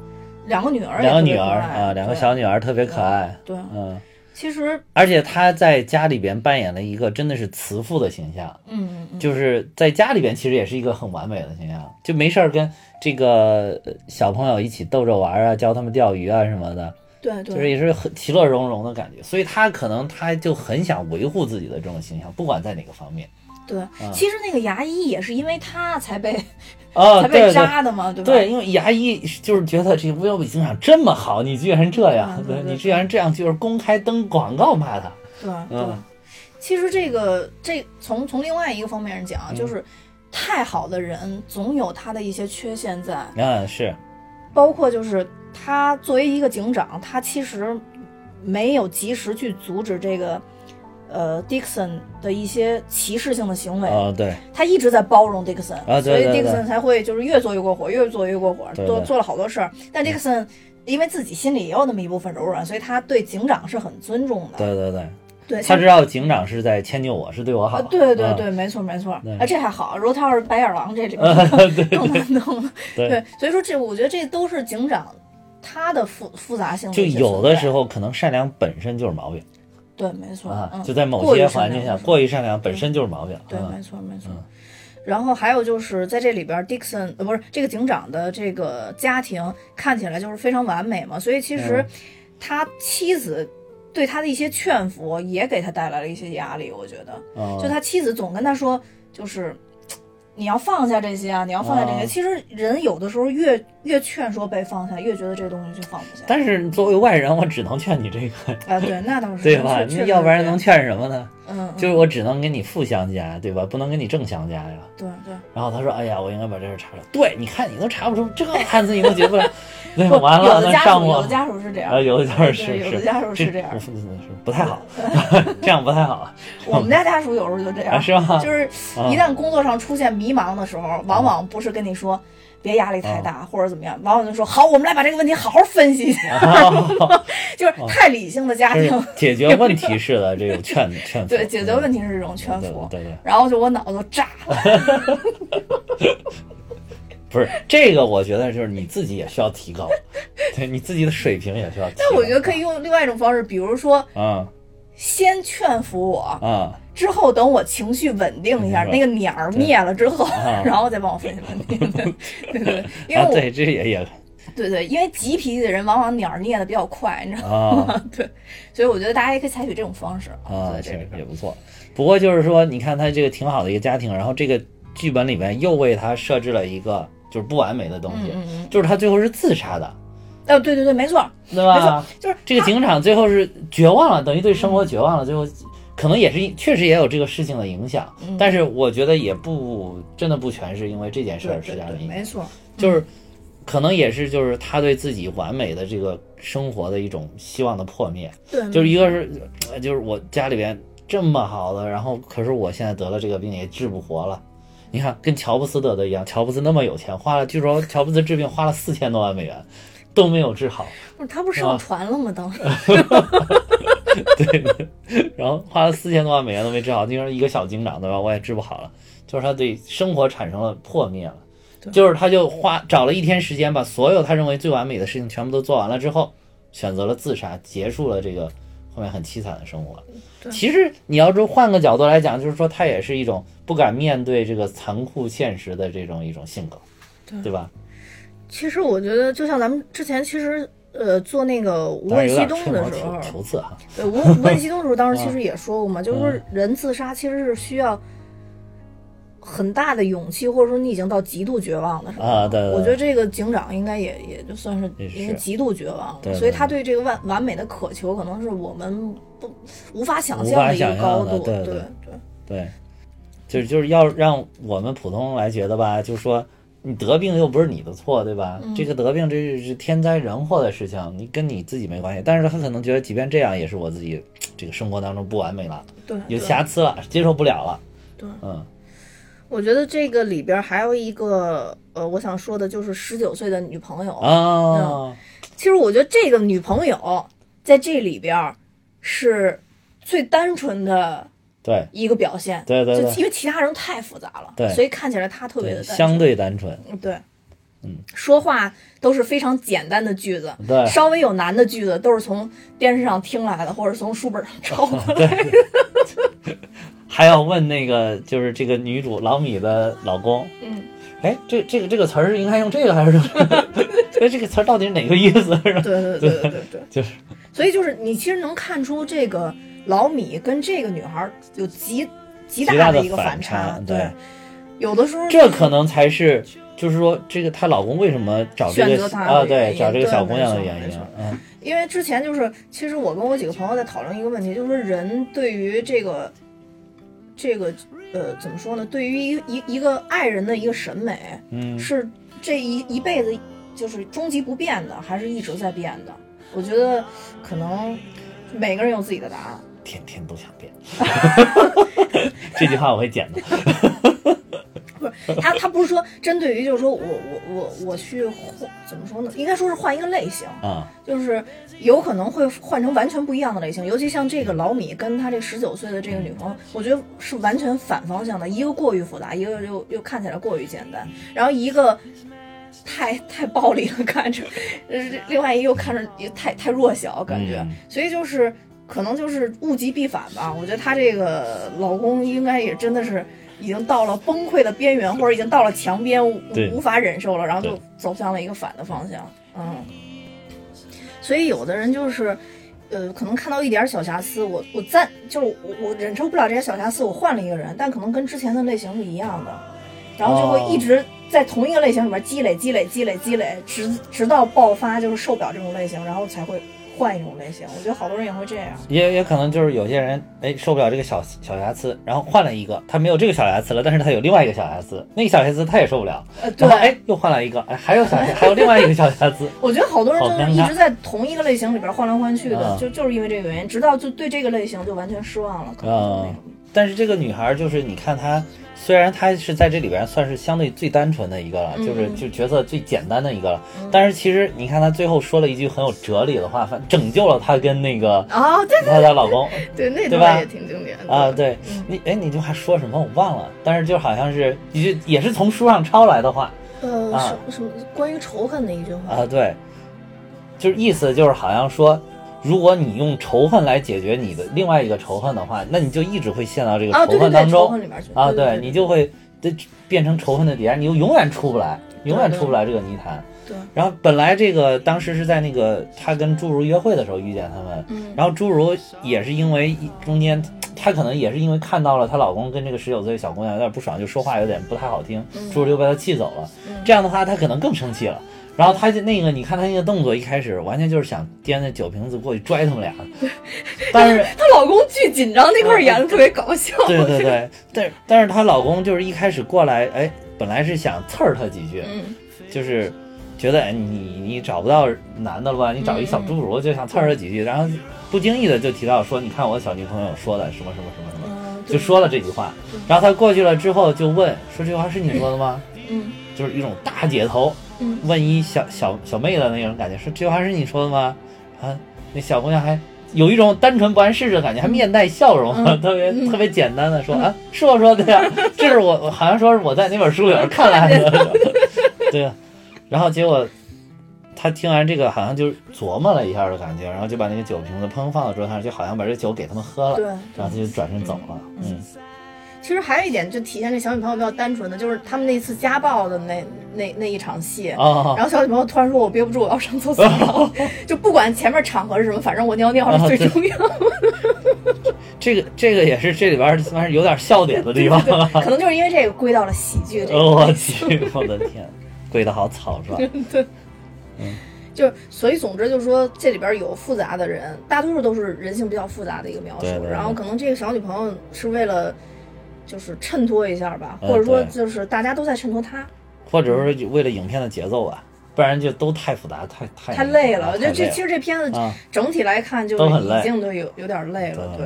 两个女儿两个女儿啊，两个小女儿特别可爱，对，嗯，其实而且他在家里边扮演了一个真的是慈父的形象，嗯嗯嗯，就是在家里边其实也是一个很完美的形象，就没事儿跟这个呃小朋友一起逗着玩啊，教他们钓鱼啊什么的，对对，就是也是很其乐融融的感觉，所以他可能他就很想维护自己的这种形象，不管在哪个方面。对，其实那个牙医也是因为他才被、啊，才被扎的嘛，对吧？对，因为牙医就是觉得这乌鸦比形象这么好，你居然这样，嗯对对你居然这样，就是公开登广告骂他，对对嗯其实这个这从从另外一个方面讲，嗯就是太好的人总有他的一些缺陷在。嗯是，包括就是他作为一个警长，他其实没有及时去阻止这个呃 Dixon 的一些歧视性的行为，啊，对，他一直在包容对所以对对 Dixon 才会就是越做越过火，越做越过火，做做了好多事儿。但 Dixon 因为自己心里也有那么一部分柔软，所以他对警长是很尊重的。对对对，对，他知道警长是在迁就我，是对我好。啊，对对啊对，没错没错。对啊，这还好。如果他要是白眼狼，这里面更难弄了。对 对，所以说这我觉得这都是警长他的复复杂性就有的时候可能善良本身就是毛病对，没错啊，嗯就在某些环境下过于善良本身就是毛病。对，啊没错没错。然后还有就是在这里边，Dixon 呃不是这个警长的这个家庭看起来就是非常完美嘛，所以其实嗯他妻子对他的一些劝服也给他带来了一些压力，我觉得。啊就他妻子总跟他说，就是你要放下这些啊，你要放下这些。啊其实人有的时候越越劝说被放下，越觉得这东西就放不下。但是作为外人，我只能劝你这个，啊，对，那倒是，对吧？确那要不然能，劝什么呢？嗯，就是我只能给你负相加，对吧？不能给你正相加呀。对对。然后他说：“哎呀，我应该把这事查出来。”对，你看你都查不出，这个案子你都解不了，对，不完了，有的家属，有的家属是这样啊，，有的家属对是是，有的家属是 这样不太好，这样不太好我们家家属有时候就这啊，样，是吗？就是一旦工作上出现迷茫的时候，往往不是跟你说别压力太啊大或者怎么样，往往就说好，我们来把这个问题好好分析一下。就是太理性的家庭，解决问题式的这种劝劝服，对解决问题题是这种劝服，对对对，然后就我脑子就炸了。不是这个，我觉得就是你自己也需要提高，对你自己的水平也需要提高。但我觉得可以用另外一种方式，比如说啊先劝服我，啊之后等我情绪稳定一下，嗯那个鸟儿灭了之后啊，然后再帮我分析问题。对对对，因为啊，我对，这也也对对，因为急脾气的人往往鸟儿灭的比较快，你知道吗？啊 对，所以我觉得大家也可以采取这种方式啊，其实。也不错。不过就是说，你看他这个挺好的一个家庭，然后这个剧本里面又为他设置了一个就是不完美的东西，就是他最后是自杀的，嗯，哦，对对对，没错，对吧？就是这个警长最后是绝望了，等于对生活绝望了，最后可能也是确实也有这个事情的影响，嗯但是我觉得也不真的不全是因为这件事对儿实对对，际上的影响，没错，就是可能也是就是他对自己完美的这个生活的一种希望的破灭，对，就是一个是呃就是我家里边这么好的，然后可是我现在得了这个病也治不活了。你看，跟乔布斯得的一样，乔布斯那么有钱，花了据说乔布斯治病花了四千多万美元，都没有治好。不是他不是啊上船了吗？当时，对，然后花了四千多万美元都没治好，你说一个小警长对吧？我也治不好了，就是他对生活产生了破灭了，就是他就花找了一天时间，把所有他认为最完美的事情全部都做完了之后，选择了自杀，结束了这个后面很凄惨的生活。对其实你要说换个角度来讲，就是说他也是一种不敢面对这个残酷现实的这种一种性格，对对吧？其实我觉得，就像咱们之前其实呃做那个无问西东的时候。对无无问西东的时候，当时其啊实也说过嘛，就是说人自杀其实是需要。很大的勇气，或者说你已经到极度绝望的时候，啊对对对。我觉得这个警长应该也也就算是因为极度绝望。了，对对所以他对这个完完美的渴求，可能是我们不无法想象的一个高度，对对对对，就是就是要让我们普通来觉得吧，就是说你得病又不是你的错，对吧？嗯。这个得病这是是天灾人祸的事情，你跟你自己没关系。但是他可能觉得，即便这样，也是我自己这个生活当中不完美了，对，有瑕疵了，接受不了了。对。嗯我觉得这个里边还有一个呃，我想说的就是十九岁的女朋友。啊，其实我觉得这个女朋友在这里边是最单纯的对一个表现。对对对就因为其他人太复杂了，对所以看起来她特别的，单纯相对单纯，嗯对，嗯，说话都是非常简单的句子，对稍微有难的句子都是从电视上听来的，或者从书本上抄过来的。还要问那个就是这个女主老米的老公，嗯，哎，这这个这个词儿应该用这个还是用这个？哎，这个词儿到底是哪个意思？是吧？对对对对对对。就是所以就是你其实能看出这个老米跟这个女孩有极极极大的的一个反差，对对，有的时候这可能才是，就是说这个她老公为什么找这选择她的个啊？对，找这个小姑娘的原因，嗯因为之前就是，其实我跟我几个朋友在讨论一个问题，就是说人对于这个这个呃怎么说呢？对于一一一个爱人的一个审美，嗯是这一一辈子就是终极不变的，还是一直在变的？我觉得可能每个人有自己的答案。天天都想变。这句话我会剪的。他他不是说针对于，就是说我我我我去换怎么说呢？应该说是换一个类型，啊，就是有可能会换成完全不一样的类型。尤其像这个老米跟他这十九岁的这个女朋友，我觉得是完全反方向的，一个过于复杂，一个又又看起来过于简单，然后一个太太暴力了，看着，呃，另外一个又看着也太太弱小，感觉，嗯所以就是可能就是物极必反吧。我觉得她这个老公应该也真的是已经到了崩溃的边缘，或者已经到了墙边，无无法忍受了，然后就走向了一个反的方向。嗯，所以有的人就是。呃，可能看到一点小瑕疵，我我暂就是我我忍受不了这些小瑕疵，我换了一个人，但可能跟之前的类型是一样的，然后就会哦一直在同一个类型里边积累、积累、积累、积累，直直到爆发，就是受不了这种类型，然后才会换一种类型。我觉得好多人也会这样。也也可能就是有些人哎受不了这个小小瑕疵，然后换了一个，他没有这个小瑕疵了，但是他有另外一个小瑕疵，那个小瑕疵他也受不了，呃，对然后，哎又换了一个，哎还有小还有另外一个小瑕疵，我觉得好多人就是好尴尬一直在同一个类型里边换来换去的，啊就就是因为这个原因，直到就对这个类型就完全失望了，可能就那种。但是这个女孩就是你看她，虽然他是在这里边算是相对最单纯的一个了，嗯就是就角色最简单的一个了，但是其实你看他最后说了一句很有哲理的话，反拯救了他跟那个哦，对她的老公对，那对吧段也挺经典的啊，对你哎你这还说什么我忘了，但是就好像是一句也是从书上抄来的话呃，啊。什么什么关于仇恨的一句话。啊，对，就是意思就是好像说。如果你用仇恨来解决你的另外一个仇恨的话，那你就一直会陷到这个啊，仇恨当中。啊，对，你就会这变成仇恨的点，你就永远出不来，永远出不来这个泥潭。对然后本来这个当时是在那个他跟侏儒约会的时候遇见他们，嗯然后侏儒也是因为中间她可能也是因为看到了她老公跟这个十九岁的小姑娘有点不爽，就说话有点不太好听，侏儒就被她气走了。这样的话，她可能更生气了。然后她就那个，你看她那个动作，一开始完全就是想掂那酒瓶子过去拽他们俩，但是她老公巨紧张，那块儿演的特别搞笑。对对对，但是但是她老公就是一开始过来，哎，本来是想刺儿她几句，嗯就是觉得哎你你找不到男的了吧？你找一小侏儒就想刺儿她几句，然后不经意的就提到说，你看我小女朋友说的什么什么什么什么，嗯，就说了这句话。然后他过去了之后就问说这句话是你说的吗？嗯就是一种大姐头，嗯问一小小小妹的那种感觉，说这句话是你说的吗？啊，那小姑娘还有一种单纯不谙世事的感觉，还面带笑容，嗯 特别特别简单的说啊，是我说的呀，这是我我好像说是我在那本书里边看来的，对啊，然后结果。他听完这个，好像就是琢磨了一下的感觉，然后就把那个酒瓶子砰放到桌上，就好像把这酒给他们喝了，对。然后他就转身走了。嗯，其实还有一点，就体现这小女朋友比较单纯的，就是他们那次家暴的那那那一场戏。哦，然后小女朋友突然说：“我憋不住，我要上厕所了。”就不管前面场合是什么，反正我尿尿是最重要的。这个这个也是这里边儿算是有点笑点的地方。可能就是因为这个归到了喜剧这哦，个。我去，我的天，归的好草率。就是，所以总之就是说，这里边有复杂的人，大多数都是人性比较复杂的一个描述。对对对然后可能这个小女朋友是为了，就是衬托一下吧，嗯或者说就是大家都在衬托他，或者是为了影片的节奏吧，不然就都太复杂，太太太累了。太就这其实这片子啊整体来看，就是已经都有有点累了。对对，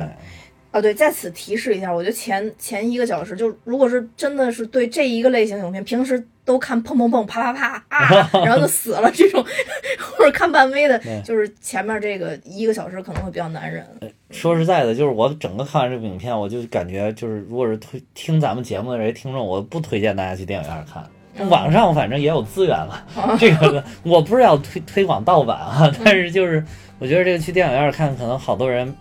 啊，对，在此提示一下，我觉得前前一个小时，就如果是真的是对这一个类型影片，平时都看砰砰砰、啪啪啪啊，然后就死了这种，或者看漫威的，就是前面这个一个小时可能会比较难忍。说实在的，就是我整个看完这部影片，我就感觉就是，如果是推听咱们节目的这些听众，我不推荐大家去电影院看。嗯网上反正也有资源了，这个我不是要推推广盗版啊，但是就是我觉得这个去电影院看，可能好多人，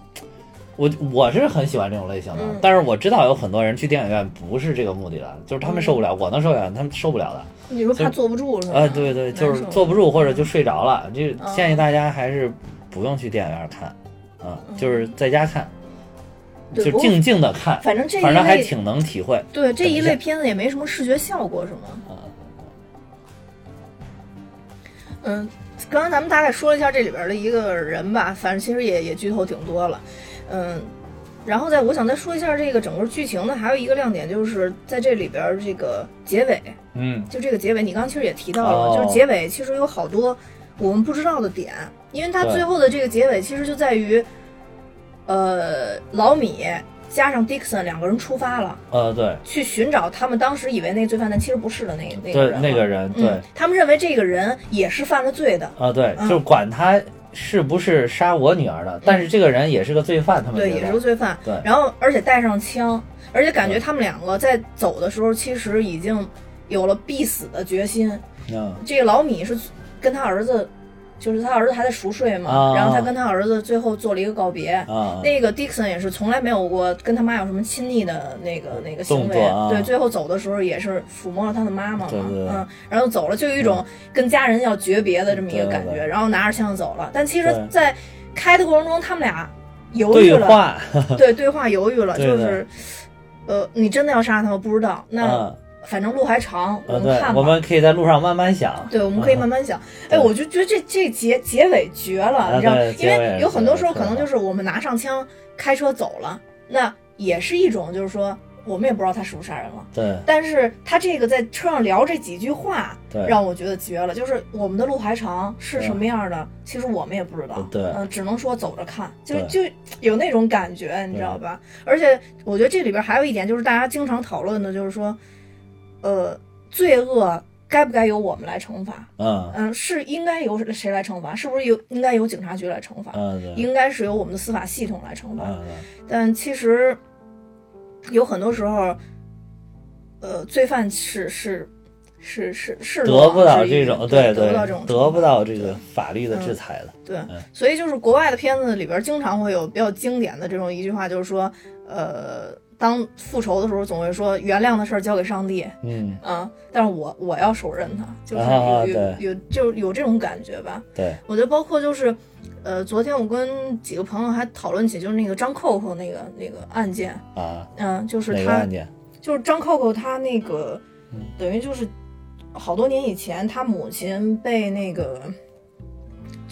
我我是很喜欢这种类型的，嗯但是我知道有很多人去电影院不是这个目的的，就是他们受不了，我能受得了，他们受不了的。你说怕坐不住是吧？啊，对对，就是坐不住或者就睡着了，就嗯建议大家还是不用去电影院看，啊，就是在家看，就静静的看，反正这一反正还挺能体会。对这一类片子也没什么视觉效果，是吗？嗯，刚刚咱们大概说了一下这里边的一个人吧，反正其实也也剧透挺多了，嗯，然后再我想再说一下这个整个剧情呢，还有一个亮点就是在这里边这个结尾，嗯就这个结尾，你刚刚其实也提到了，哦就是结尾其实有好多我们不知道的点，因为它最后的这个结尾其实就在于，呃，老米加上 Dixon 两个人出发了，呃对去寻找他们当时以为那个罪犯，但其实不是的那那个对。那个人对嗯，他们认为这个人也是犯了罪的，啊对，嗯就管他是不是杀我女儿的，但是这个人也是个罪犯，他们对，也是个罪犯。对然后而且带上枪，而且感觉他们两个在走的时候，其实已经有了必死的决心。嗯这个老米是跟他儿子，就是他儿子还在熟睡嘛，啊然后他跟他儿子最后做了一个告别。啊那个 Dixon 也是从来没有过跟他妈有什么亲昵的那个那个行为，啊对，最后走的时候也是抚摸了他的妈妈嘛，对对对嗯，然后走了就有一种跟家人要诀别的这么一个感觉，然后拿着枪走了。但其实，在开的过程中，他们俩犹豫了，对话对对话犹豫了，就是，呃，你真的要杀他吗？不知道，那嗯反正路还长，我们看，吧。我们可以在路上慢慢想，对，我们可以慢慢想。哎，我就觉得这这结结尾绝了，啊你知道吗？因为有很多时候可能就是我们拿上枪开车走了，那也是一种就是说我们也不知道他是不是杀人了。对但是他这个在车上聊这几句话，对让我觉得绝了。就是我们的路还长，是什么样的，其实我们也不知道。对嗯、只能说走着看，就就有那种感觉，你知道吧？而且我觉得这里边还有一点，就是大家经常讨论的，就是说，呃，罪恶该不该由我们来惩罚？嗯嗯，是应该由谁来惩罚？是不是由应该由警察局来惩罚？嗯应该是由我们的司法系统来惩罚。嗯但其实有很多时候，呃，罪犯是是是是是得不到这种对对对得不到这种得不到这个法律的制裁的，对嗯，所以就是国外的片子里边经常会有比较经典的这种一句话，就是说，呃，当复仇的时候总会说原谅的事儿交给上帝，嗯啊，但是我我要手刃他，就是有、有有就有这种感觉吧。对我觉得包括就是，呃，昨天我跟几个朋友还讨论起就是那个张扣扣那个那个案件，啊嗯、就是他案件？就是张扣扣他那个嗯等于就是好多年以前他母亲被那个。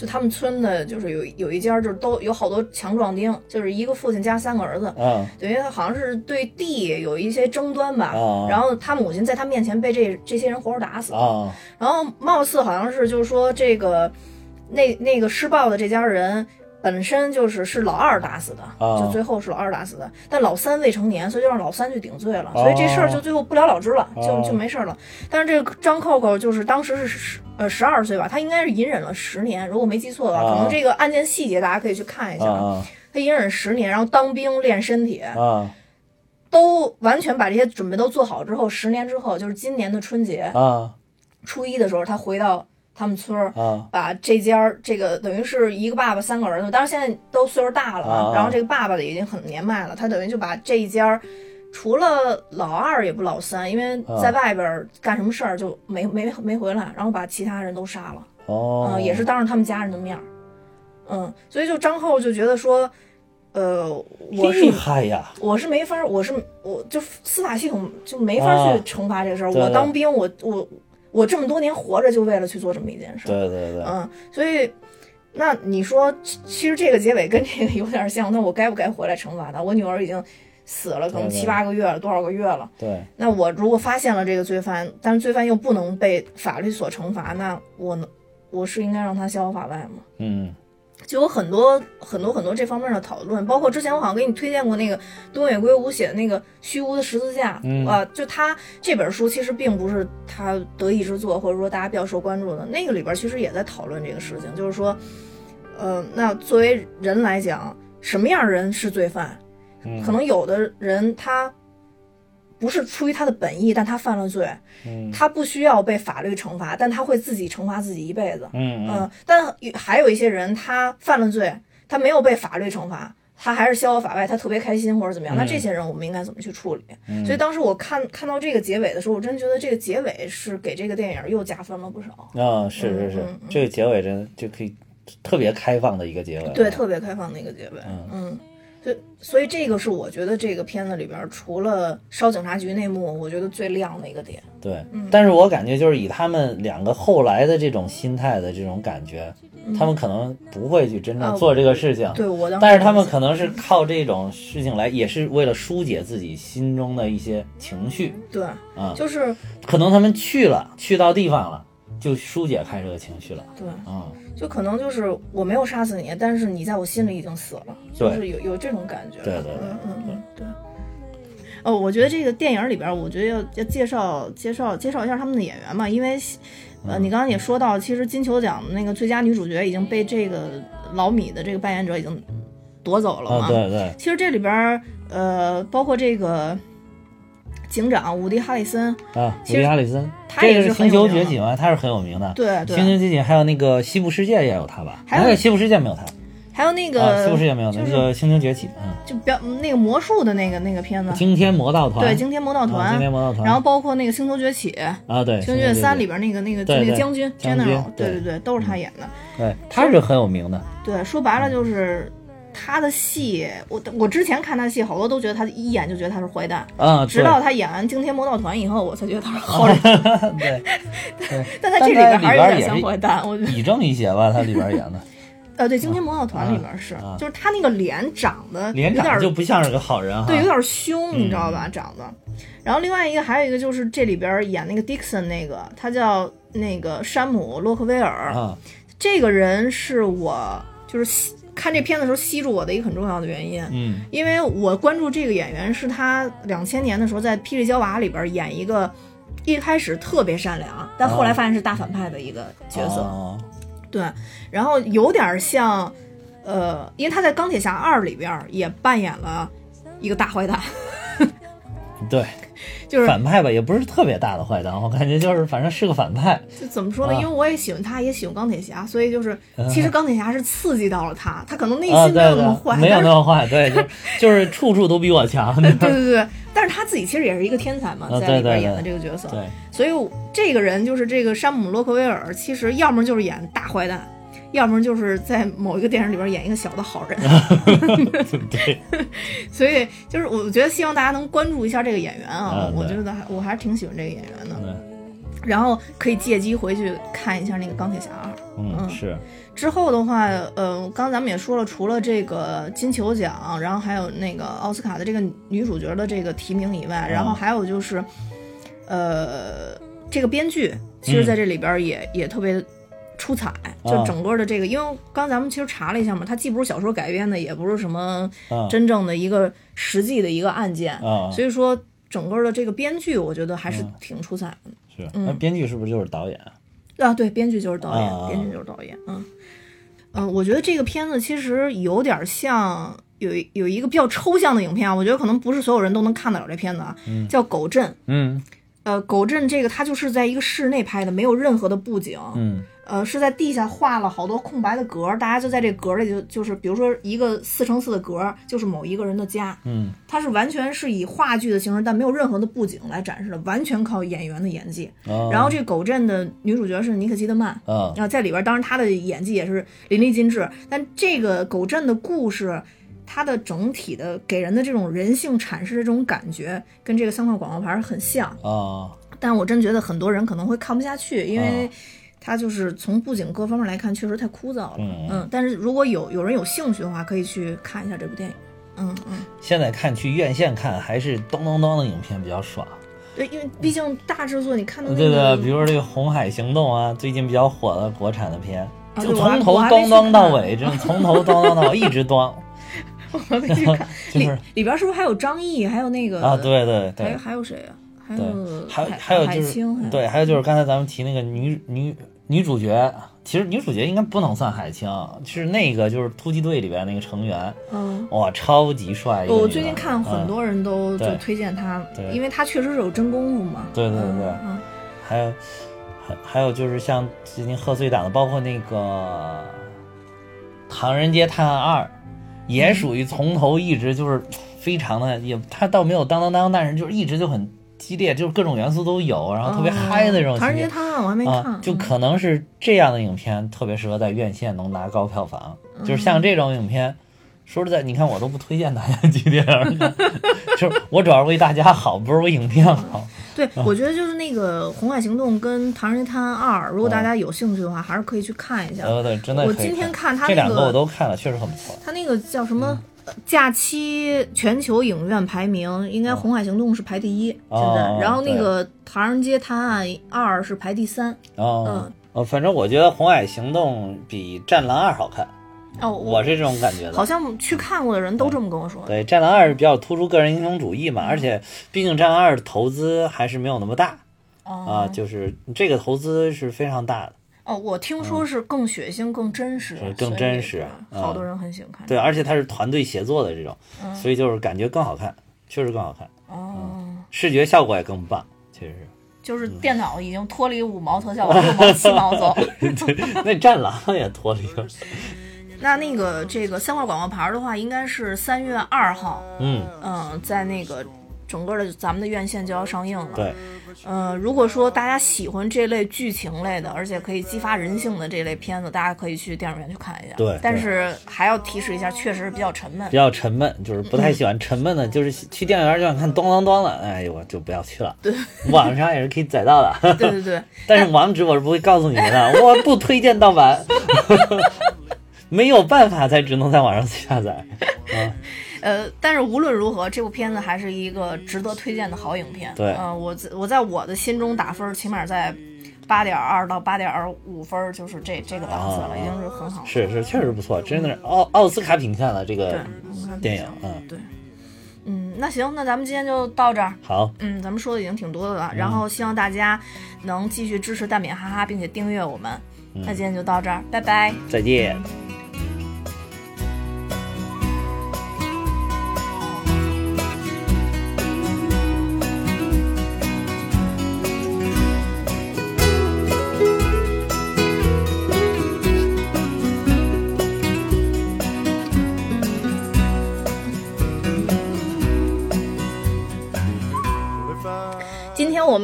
就他们村的，就是有有一家，就是都有好多强壮丁，就是一个父亲加三个儿子，嗯等于好像是对地有一些争端吧。啊。然后他母亲在他面前被这这些人活活打死，啊。然后貌似好像是就是说这个那那个施暴的这家人本身就是是老二打死的，啊。就最后是老二打死的，但老三未成年，所以就让老三去顶罪了，所以这事儿就最后不了了之了，哦就就没事儿了。但是这个张扣扣就是当时是十呃十二岁吧，他应该是隐忍了十年，如果没记错的话，啊可能这个案件细节大家可以去看一下。啊。他隐忍十年，然后当兵练身体，啊。都完全把这些准备都做好之后，十年之后，就是今年的春节啊。初一的时候，他回到他们村儿，啊把这家儿这个等于是一个爸爸三个儿子，当然现在都岁数大了，啊然后这个爸爸的已经很年迈了，他等于就把这一家儿。除了老二也不老三，因为在外边儿干什么事儿就没没没回来，然后把其他人都杀了。哦嗯，也是当着他们家人的面儿，嗯，所以就张后就觉得说，呃，我是厉害呀，我是没法儿，我是我就司法系统就没法啊去惩罚这个事儿。我当兵，我我我这么多年活着就为了去做这么一件事儿，对对对，嗯，所以那你说，其其实这个结尾跟这个有点像，那我该不该回来惩罚他？我女儿已经死了，可能七八个月了，多少个月了？对那我如果发现了这个罪犯，但是罪犯又不能被法律所惩罚，那我能我是应该让他逍遥法外吗？嗯就有很多很多很多这方面的讨论，包括之前我好像给你推荐过那个东野圭吾写的那个《虚无的十字架》嗯啊，就他这本书其实并不是他得意之作，或者说大家比较受关注的。那个里边其实也在讨论这个事情，就是说，呃，那作为人来讲，什么样的人是罪犯？嗯可能有的人他不是出于他的本意，但他犯了罪，嗯他不需要被法律惩罚，但他会自己惩罚自己一辈子。嗯嗯嗯，但还有一些人，他犯了罪，他没有被法律惩罚，他还是逍遥法外，他特别开心或者怎么样。那嗯这些人我们应该怎么去处理？嗯所以当时我看看到这个结尾的时候，我真觉得这个结尾是给这个电影又加分了不少。啊是是是这个结尾真的就可以特别开放的一个结尾，对，特别开放的一个结尾。嗯嗯，所以所以这个是我觉得这个片子里边儿除了烧警察局那幕，我觉得最亮的一个点。对，嗯但是我感觉就是以他们两个后来的这种心态的这种感觉，他们可能不会去真正啊做这个事情。对我当时，但是他们可能是靠这种事情来，也是为了疏解自己心中的一些情绪对，啊。就是可能他们去了，去到地方了，就疏解开这个情绪了对，啊。就可能就是我没有杀死你，但是你在我心里已经死了，就是有有这种感觉。对对对嗯嗯嗯，对。哦，我觉得这个电影里边儿，我觉得要要介绍介绍介绍一下他们的演员嘛，因为，呃，嗯你刚刚也说到，其实金球奖那个最佳女主角已经被这个老米的这个扮演者已经夺走了嘛。啊，对对，其实这里边儿，呃，包括这个警长伍迪·哈里森，啊，伍迪·哈里森，他也是这个是星球崛起嘛，他是很有名的。对星球，崛起还有那个西部世界也有他吧？还有哎西部世界没有他还有那个、啊，西部世界没有就是那个星球崛起，嗯，就表那个魔术的那个那个片子，惊天魔盗团，对，惊天魔盗啊团，惊天魔盗团，然后包括那个星球崛起，啊，对，星球崛起三里边，那个那个那个将军将军 general，对对对对，都是他演的。对，他是很有名的，对，说白了就是他的戏，我我之前看他的戏，好多都觉得他一眼就觉得他是坏蛋，啊，直到他演完惊天魔盗团以后，我才觉得他是好人。对对，但他这里边还是有点像坏蛋，我觉得。比正一些吧，他里边演的 呃，对，惊天魔盗团里边是啊，就是他那个脸长得脸长有点就不像是个好人哈，对，有点凶，嗯你知道吧？长得。然后另外一个还有一个就是这里边演那个 Dixon 那个，他叫那个山姆洛克威尔。啊，这个人是我就是吸看这片的时候吸住我的一个很重要的原因，嗯。因为我关注这个演员是他两千年的时候在《霹雳娇娃》里边演一个。一开始特别善良，但后来发现是大反派的一个角色，哦。对，然后有点像，呃，因为他在《钢铁侠二》里边也扮演了一个大坏蛋，对，就是反派吧，也不是特别大的坏蛋，我感觉就是反正是个反派，就怎么说呢？啊因为我也喜欢他，也喜欢钢铁侠，所以就是其实钢铁侠是刺激到了他，他可能内啊，心没有那么坏，没有那么坏，对，就 就是处处都比我强，对对对，但是他自己其实也是一个天才嘛，啊在里边演的这个角色，对，所以这个人就是这个山姆洛克威尔，其实要么就是演大坏蛋。要么就是在某一个电影里边演一个小的好人，对，所以就是我觉得希望大家能关注一下这个演员啊，我觉得还我还是挺喜欢这个演员的。对然后可以借机回去看一下那个钢铁侠二。嗯嗯是，之后的话，呃，刚刚咱们也说了，除了这个金球奖，然后还有那个奥斯卡的这个女主角的这个提名以外，然后还有就是，呃，这个编剧其实在这里边也、也特别出彩，就整个的这个，因为刚咱们其实查了一下嘛，它既不是小说改编的，也不是什么啊。真正的一个实际的一个案件，啊。所以说整个的这个编剧，我觉得还是挺出彩的。是，嗯。那编剧是不是就是导演？啊，对，编剧就是导演，啊。编剧就是导演，嗯，嗯、我觉得这个片子其实有点像有一有一个比较抽象的影片啊，我觉得可能不是所有人都能看得了这片子啊，叫《狗镇》。嗯。呃，《狗镇》这个它就是在一个室内拍的，没有任何的布景，嗯呃，是在地下画了好多空白的格儿，大家就在这格儿里就就是，比如说一个四乘四的格儿，就是某一个人的家，嗯它是完全是以话剧的形式，但没有任何的布景来展示的，完全靠演员的演技。啊，然后这狗镇的女主角是妮可基德曼，啊然后在里边，当然她的演技也是淋漓尽致。但这个狗镇的故事，它的整体的给人的这种人性阐释的这种感觉，跟这个三块广告牌很像。啊但我真觉得很多人可能会看不下去，因为啊它就是从布景各方面来看，确实太枯燥了。嗯但是如果有有人有兴趣的话，可以去看一下这部电影。嗯嗯，现在看去院线看还是咚咚咚的影片比较爽。对，因为毕竟大制作，你看到那对个，对，比如说这个《红海行动》啊，最近比较火的国产的片，就从头我还没去咚咚到尾，真的从头咚咚到尾一直咚。我没去看，里就是里边是不是还有张译，还有那个啊，对对还对有还有谁啊？还有，还还有就是对，还有就是刚才咱们提那个女女女主角，其实女主角应该不能算海清，是那个就是突击队里边那个成员，嗯。哇，超级帅。我最近看很多人都就推荐他，对因为他确实是有真功夫嘛。对对对还有还还有就是像最近贺岁档的，包括那个《唐人街探案二》，也属于从头一直就是非常的，也他倒没有当当当，但是就是一直就很激烈，就是各种元素都有，然后特别嗨的那种哦唐人。街探案我还没看，啊，就嗯可能是这样的影片特别适合在院线能拿高票房，就是像这种影片，说实在，你看我都不推荐大家去电影院看，就是我主要是为大家好，不是为影片好。对，我觉得就是那个《红海行动》跟《唐人街探案二》，如果大家有兴趣的话，还是可以去看一下。呃，对，真的我今天看他这两个我都看了，确实很不错。他那个叫什么？呃假期全球影院排名应该《红海行动》是排第一，现在，哦然后那个《唐人街探案二》是排第三。哦嗯，呃，反正我觉得《红海行动》比《战狼二》好看，哦，我是这种感觉的。好像去看过的人都这么跟我说。对，《战狼二》比较突出个人英雄主义嘛，而且毕竟《战狼二》的投资还是没有那么大啊，哦就是这个投资是非常大的。哦，我听说是更血腥、更真实，更真实好嗯多人很喜欢看。对，而且它是团队协作的这种，嗯所以就是感觉更好看，确实更好看，哦，视觉效果也更棒，确实是就是电脑已经脱离五毛特效，往六毛七毛走。那战狼也脱离了。那那个这个三块广告牌的话，应该是三月二号，嗯，嗯，在那个整个的咱们的院线就要上映了。对，呃，如果说大家喜欢这类剧情类的，而且可以激发人性的这类片子，大家可以去电影院去看一下。对但是还要提示一下，确实是比较沉闷比。较沉闷，就是不太喜欢沉闷的，就是去电影院就想看咚咚咚了，哎呦，我就不要去了。对，网上也是可以载到的，对对对，但是网址我是不会告诉你们的，我不推荐盗版，没有办法才只能在网上下载。呃，但是无论如何，这部片子还是一个值得推荐的好影片。对嗯、我在我在我的心中打分，起码在八点二到八点五分，就是这这个档次了，啊已经是很好了。是是，确实不错，真的是奥奥斯卡品相的这对个，电影嗯对，嗯，那行，那咱们今天就到这儿。好，嗯，咱们说的已经挺多的了，然后希望大家能继续支持蛋饼哈哈，并且订阅我们。那今天就到这儿，拜拜。再见。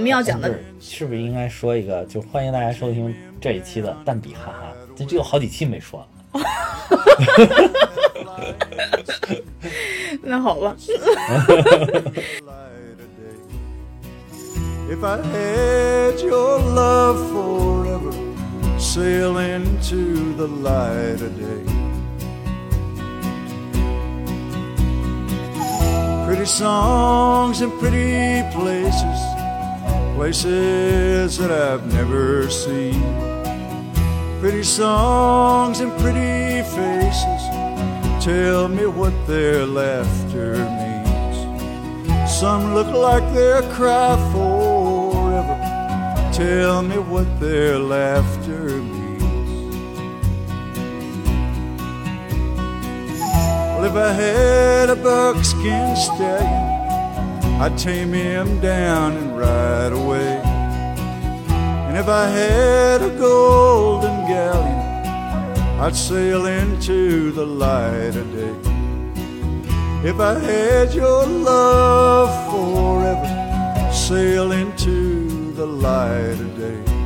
们要讲的是，不是应该说一个？就欢迎大家收听这一期的蛋比哈哈，这这有好几期没说了。那好吧. If I had your love forever, sail into the light of day. Pretty songs and pretty places, places that I've never seen. Pretty songs and pretty faces, tell me what their laughter means. Some look like they'll cry forever. Tell me what their laughter means. Well, if I had a buckskin stallion, I'd tame him down and ride away. And if I had a golden galleon, I'd sail into the light of day. If I had your love forever, sail into the light of day.